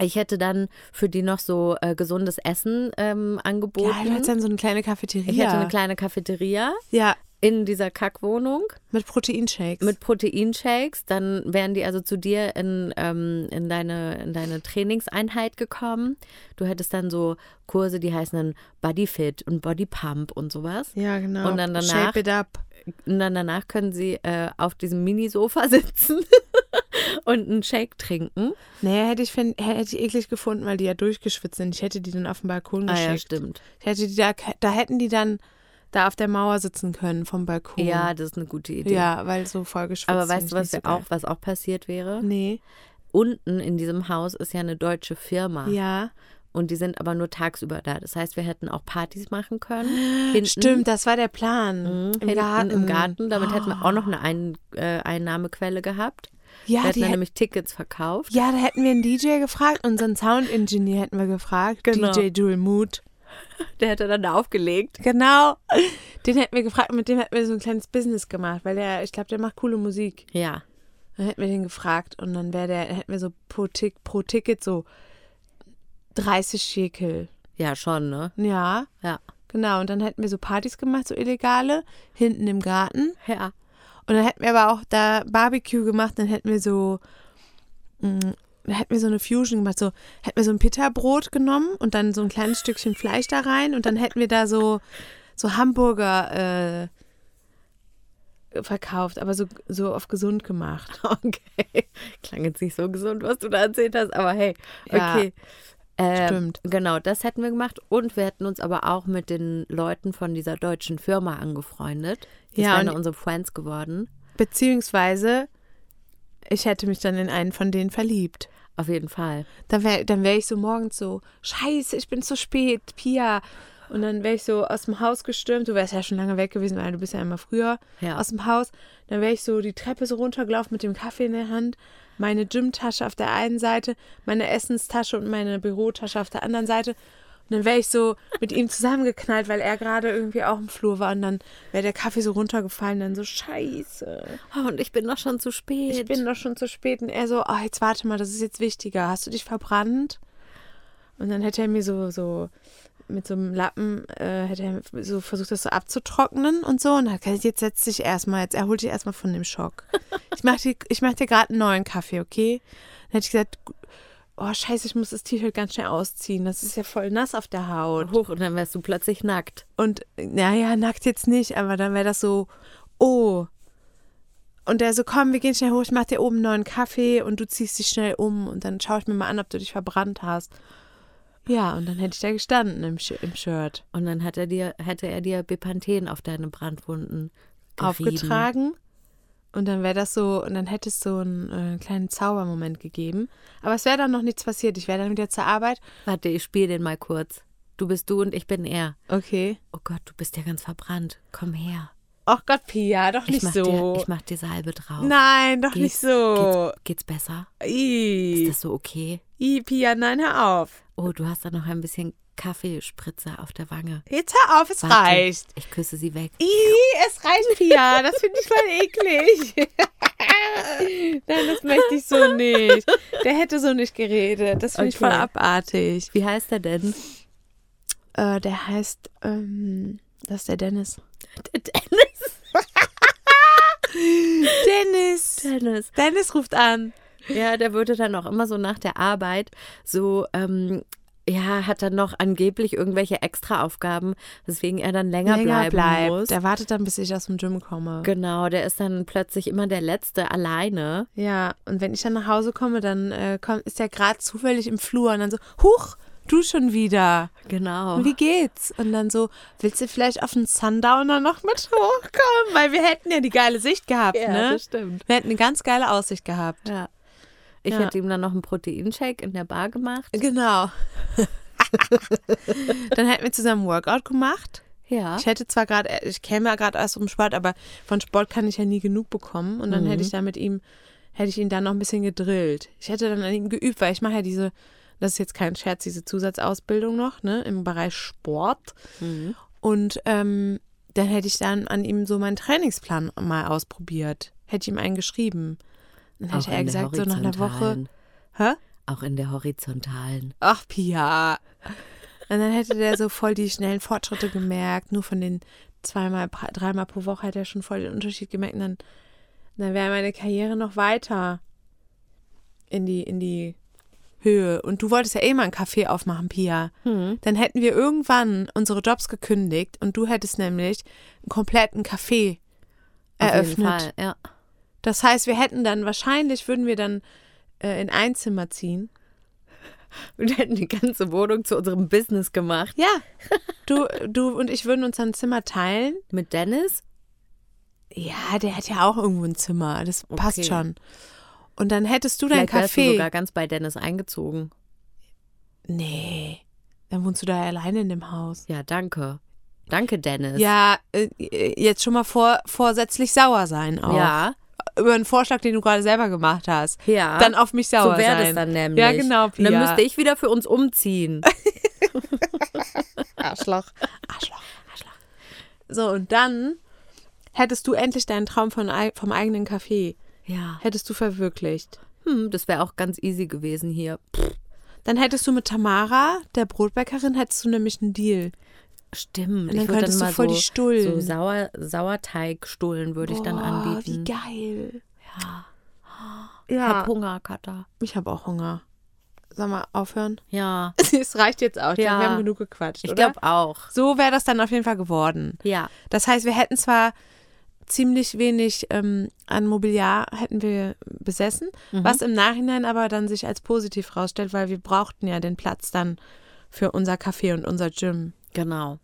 C: ich hätte dann für die noch so äh, gesundes Essen ähm, angeboten.
B: Ja, du hättest dann so eine kleine Cafeteria.
C: ich hätte eine kleine Cafeteria
B: Ja,
C: in dieser Kackwohnung
B: mit Proteinshakes.
C: mit Proteinshakes. Dann wären die also zu dir in, ähm, in, deine, in deine Trainingseinheit gekommen. Du hättest dann so Kurse, die heißen dann Bodyfit und Body Pump und sowas.
B: ja, genau.
C: Und dann danach-
B: Shape it up.
C: Und dann danach können sie äh, auf diesem Minisofa sitzen und einen Shake trinken.
B: Nee, hätte ich, find, hätte ich eklig gefunden, weil die ja durchgeschwitzt sind. Ich hätte die dann auf den Balkon
C: Ah
B: geschickt.
C: ja, stimmt.
B: Ich hätte die da, da hätten die dann da auf der Mauer sitzen können vom Balkon.
C: Ja, das ist eine gute Idee.
B: Ja, weil so voll geschwitzt
C: Aber weißt du, was,
B: so
C: auch, was auch passiert wäre?
B: Nee.
C: Unten in diesem Haus ist ja eine deutsche Firma.
B: Ja.
C: Und die sind aber nur tagsüber da. Das heißt, wir hätten auch Partys machen können. Hinten,
B: Stimmt, das war der Plan.
C: Mhm,
B: Im Garten.
C: Im Garten. Damit hätten wir auch noch
B: Oh.
C: eine Ein äh, Einnahmequelle gehabt.
B: Ja,
C: wir dann
B: hätten,
C: nämlich Tickets verkauft.
B: ja, da hätten wir einen DJ gefragt, unseren Sound-Engineer hätten wir gefragt.
C: Genau.
B: DJ Dual Mood.
C: Der hätte dann da aufgelegt.
B: Genau. Den hätten wir gefragt, mit dem hätten wir so ein kleines Business gemacht, weil der, ich glaube, der macht coole Musik.
C: Ja.
B: Dann hätten wir den gefragt und dann wäre der, hätten wir so pro, Tick, pro Ticket so 30 Schekel.
C: Ja, schon, ne?
B: Ja,
C: Ja.
B: genau. Und dann hätten wir so Partys gemacht, so illegale, hinten im Garten.
C: Ja.
B: Und dann hätten wir aber auch da Barbecue gemacht, dann hätten wir so, mh, dann hätten wir so eine Fusion gemacht, so hätten wir so ein Pita-Brot genommen und dann so ein kleines Stückchen Fleisch da rein und dann hätten wir da so, so Hamburger äh, verkauft, aber so, so auf gesund gemacht.
C: Okay. Klang jetzt nicht so gesund, was du da erzählt hast, aber hey.
B: Ja,
C: Okay. Ähm,
B: stimmt.
C: Genau, das hätten wir gemacht. Und wir hätten uns aber auch mit den Leuten von dieser deutschen Firma angefreundet. Das
B: Ja,
C: wären
B: und-
C: unsere Friends geworden.
B: Beziehungsweise, ich hätte mich dann in einen von denen verliebt.
C: Auf jeden Fall.
B: Dann wäre dann wär ich so morgens so, scheiße, ich bin zu spät, Pia. Und dann wäre ich so aus dem Haus gestürmt. Du wärst ja schon lange weg gewesen, weil du bist ja immer früher
C: Ja.
B: aus dem Haus. Dann wäre ich so die Treppe so runtergelaufen mit dem Kaffee in der Hand, meine Gymtasche auf der einen Seite, meine Essenstasche und meine Bürotasche auf der anderen Seite. Und dann wäre ich so mit ihm zusammengeknallt, weil er gerade irgendwie auch im Flur war. Und dann wäre der Kaffee so runtergefallen. Dann so, scheiße.
C: Oh, und ich bin doch schon zu spät.
B: Ich bin doch schon zu spät. Und er so, oh, jetzt warte mal, das ist jetzt wichtiger. Hast du dich verbrannt? Und dann hätte er mir so, so mit so einem Lappen, äh, hätte er so versucht, das so abzutrocknen und so. Und dann hat er gesagt, jetzt setz dich erstmal, jetzt erhol dich erstmal von dem Schock. Ich mach dir, ich mach dir gerade einen neuen Kaffee, okay? Dann hätte ich gesagt, oh scheiße, ich muss das T-Shirt ganz schnell ausziehen. Das ist ja voll nass auf der Haut.
C: hoch und dann wärst du plötzlich nackt.
B: Und naja, nackt jetzt nicht, aber dann wäre das so, oh. Und der so, komm, wir gehen schnell hoch, ich mach dir oben einen neuen Kaffee und du ziehst dich schnell um und dann schaue ich mir mal an, ob du dich verbrannt hast. Ja, und dann hätte ich da gestanden im, im Shirt.
C: Und dann hat er dir, hätte er dir Bepanthen auf deine Brandwunden gerieben.
B: Aufgetragen. Und dann wäre das so, und dann hätte es so einen äh, kleinen Zaubermoment gegeben. Aber es wäre dann noch nichts passiert. Ich wäre dann wieder zur Arbeit.
C: Warte, ich spiele den mal kurz. Du bist du und ich bin er.
B: Okay.
C: Oh Gott, du bist ja ganz verbrannt. Komm her.
B: Ach Gott, Pia, doch
C: Ich
B: nicht
C: mach,
B: so.
C: dir, ich mach dir Salbe drauf.
B: Nein, doch nicht
C: Geht's-
B: so.
C: Geht's, geht's besser?
B: Ih.
C: Ist das so okay?
B: Ih, Pia, nein, hör auf.
C: Oh, du hast da noch ein bisschen Kaffeespritzer auf der Wange.
B: Jetzt hör auf, es
C: Warte,
B: reicht.
C: Ich küsse sie weg.
B: Ih, es reicht, Pia. Das finde ich voll eklig. Nein, das möchte ich so nicht. Der hätte so nicht geredet. Das finde ich voll abartig.
C: Wie heißt er denn?
B: Äh, der heißt, ähm, das ist der Dennis.
C: Dennis.
B: Dennis.
C: Dennis.
B: Dennis ruft an.
C: Ja, der würde dann auch immer so nach der Arbeit so, ähm, ja, hat dann noch angeblich irgendwelche Extraaufgaben, weswegen er dann länger,
B: Länger
C: bleiben
B: bleibt.
C: muss.
B: Der wartet dann, bis ich aus dem Gym komme.
C: Genau, der ist dann plötzlich immer der Letzte alleine.
B: Ja, und wenn ich dann nach Hause komme, dann äh, kommt, ist er gerade zufällig im Flur und dann so, huch, du schon wieder.
C: Genau.
B: Und wie geht's? Und dann so, willst du vielleicht auf den Sundowner noch mit hochkommen? Weil wir hätten ja die geile Sicht gehabt,
C: Ja,
B: ne?
C: das stimmt.
B: Wir hätten eine ganz geile Aussicht gehabt.
C: Ja. Ich
B: Ja.
C: hätte ihm dann noch einen Proteinshake in der Bar gemacht.
B: Genau. dann hätten wir zusammen einen Workout gemacht.
C: Ja.
B: Ich hätte zwar gerade, ich käme ja gerade erst vom Sport, aber von Sport kann ich ja nie genug bekommen. Und dann hätte ich da mit ihm, hätte ich ihn dann noch ein bisschen gedrillt. Ich hätte dann an ihm geübt, weil ich mache ja diese, das ist jetzt kein Scherz, diese Zusatzausbildung noch, ne, im Bereich Sport. Und ähm, dann hätte ich dann an ihm so meinen Trainingsplan mal ausprobiert. Hätte ich ihm einen geschrieben. Dann hätte er gesagt, so nach einer Woche. Hä?
C: Auch in der horizontalen.
B: Ach, Pia. Und dann hätte der so voll die schnellen Fortschritte gemerkt. Nur von den zweimal, dreimal pro Woche hätte er schon voll den Unterschied gemerkt. Und dann, dann wäre meine Karriere noch weiter in die, in die Höhe. Und du wolltest ja eh mal einen Café aufmachen, Pia. Dann hätten wir irgendwann unsere Jobs gekündigt und du hättest nämlich einen kompletten Café
C: Auf jeden
B: eröffnet.
C: Fall, ja.
B: Das heißt, wir hätten dann wahrscheinlich, würden wir dann äh, in ein Zimmer ziehen.
C: Und hätten die ganze Wohnung zu unserem Business gemacht.
B: Ja, du, du und ich würden uns dann ein Zimmer teilen.
C: Mit Dennis?
B: Ja, der hat ja auch irgendwo ein Zimmer. Das passt
C: Okay.
B: schon. Und dann hättest du dein
C: Vielleicht wärst du
B: Café.
C: sogar ganz bei Dennis eingezogen.
B: Nee. Dann wohnst du da alleine in dem Haus.
C: Ja, danke. Danke, Dennis.
B: Ja, äh, jetzt schon mal vor, vorsätzlich sauer sein auch.
C: Ja.
B: Über einen Vorschlag, den du gerade selber gemacht hast.
C: Ja.
B: Dann auf mich sauer
C: so wäre
B: sein.
C: das dann nämlich.
B: Ja, genau,
C: Und dann
B: Pia.
C: müsste ich wieder für uns umziehen.
B: Arschloch. Arschloch. Arschloch. So, und dann hättest du endlich deinen Traum von, vom eigenen Café.
C: ja.
B: Hättest du verwirklicht.
C: Hm, das wäre auch ganz easy gewesen hier.
B: Dann hättest du mit Tamara, der Brotbäckerin, hättest du nämlich einen Deal.
C: Stimmt.
B: Und dann
C: ich würde
B: könntest
C: dann
B: du
C: mal so,
B: die Stullen.
C: so Sauer, Sauerteigstullen würde ich dann anbieten.
B: Wie geil.
C: Ja.
B: Ja.
C: Ich hab Hunger, Katha.
B: Ich habe auch Hunger. Sag mal, aufhören?
C: Ja.
B: Es reicht jetzt auch.
C: Ja.
B: Wir haben genug gequatscht,
C: Ich glaube auch.
B: So wäre das dann auf jeden Fall geworden.
C: Ja.
B: Das heißt, wir hätten zwar ziemlich wenig ähm, an Mobiliar hätten wir besessen,
C: Mhm.
B: was im Nachhinein aber dann sich als positiv rausstellt, weil wir brauchten ja den Platz dann für unser Café und unser Gym.
C: Genau.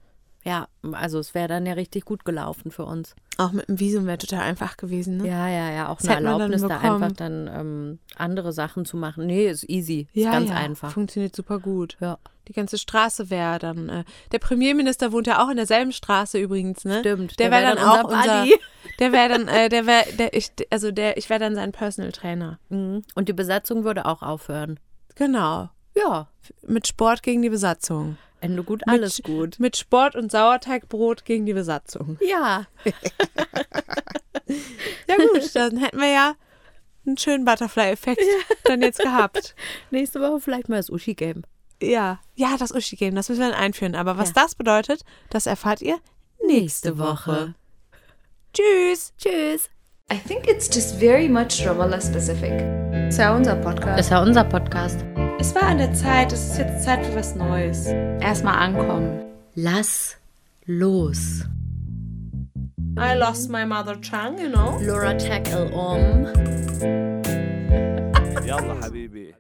C: Ja, also es wäre dann ja richtig gut gelaufen für uns.
B: Auch mit dem Visum wäre total einfach gewesen, ne?
C: Ja, ja, ja. Auch
B: Das
C: eine Erlaubnis, da einfach dann ähm, andere Sachen zu machen. Nee, ist easy. Ist
B: Ja,
C: ganz
B: ja,
C: einfach.
B: Funktioniert super gut.
C: Ja.
B: Die ganze Straße wäre dann. Äh, der Premierminister wohnt ja auch in derselben Straße übrigens, ne?
C: Stimmt,
B: Der
C: der
B: wäre
C: wär
B: dann,
C: dann
B: auch
C: unser
B: unser.
C: Buddy.
B: Der wäre dann, äh, der wäre, der ich, also der, ich wäre dann sein Personal Trainer.
C: Mhm. Und die Besatzung würde auch aufhören.
B: Genau.
C: Ja.
B: Mit Sport gegen die Besatzung.
C: Ende gut, alles gut.
B: Mit Sport und Sauerteigbrot gegen die Besatzung.
C: Ja.
B: Ja gut, dann hätten wir ja einen schönen Butterfly-Effekt dann jetzt gehabt.
C: Nächste Woche vielleicht mal das Uschi-Game.
B: Ja, ja, das Uschi-Game, das müssen wir dann einführen. Aber was
C: Ja.
B: das bedeutet, das erfahrt ihr nächste Woche. Tschüss.
C: Tschüss.
A: I think it's just very much Ramallah specific. Ist ja unser Podcast.
C: Ist ja unser Podcast.
B: Es war an der Zeit, es ist jetzt Zeit für was Neues.
A: Erstmal ankommen.
C: Lass los.
B: I lost my mother tongue, you know.
C: Laura tackle Om.
D: Yalla, Habibi.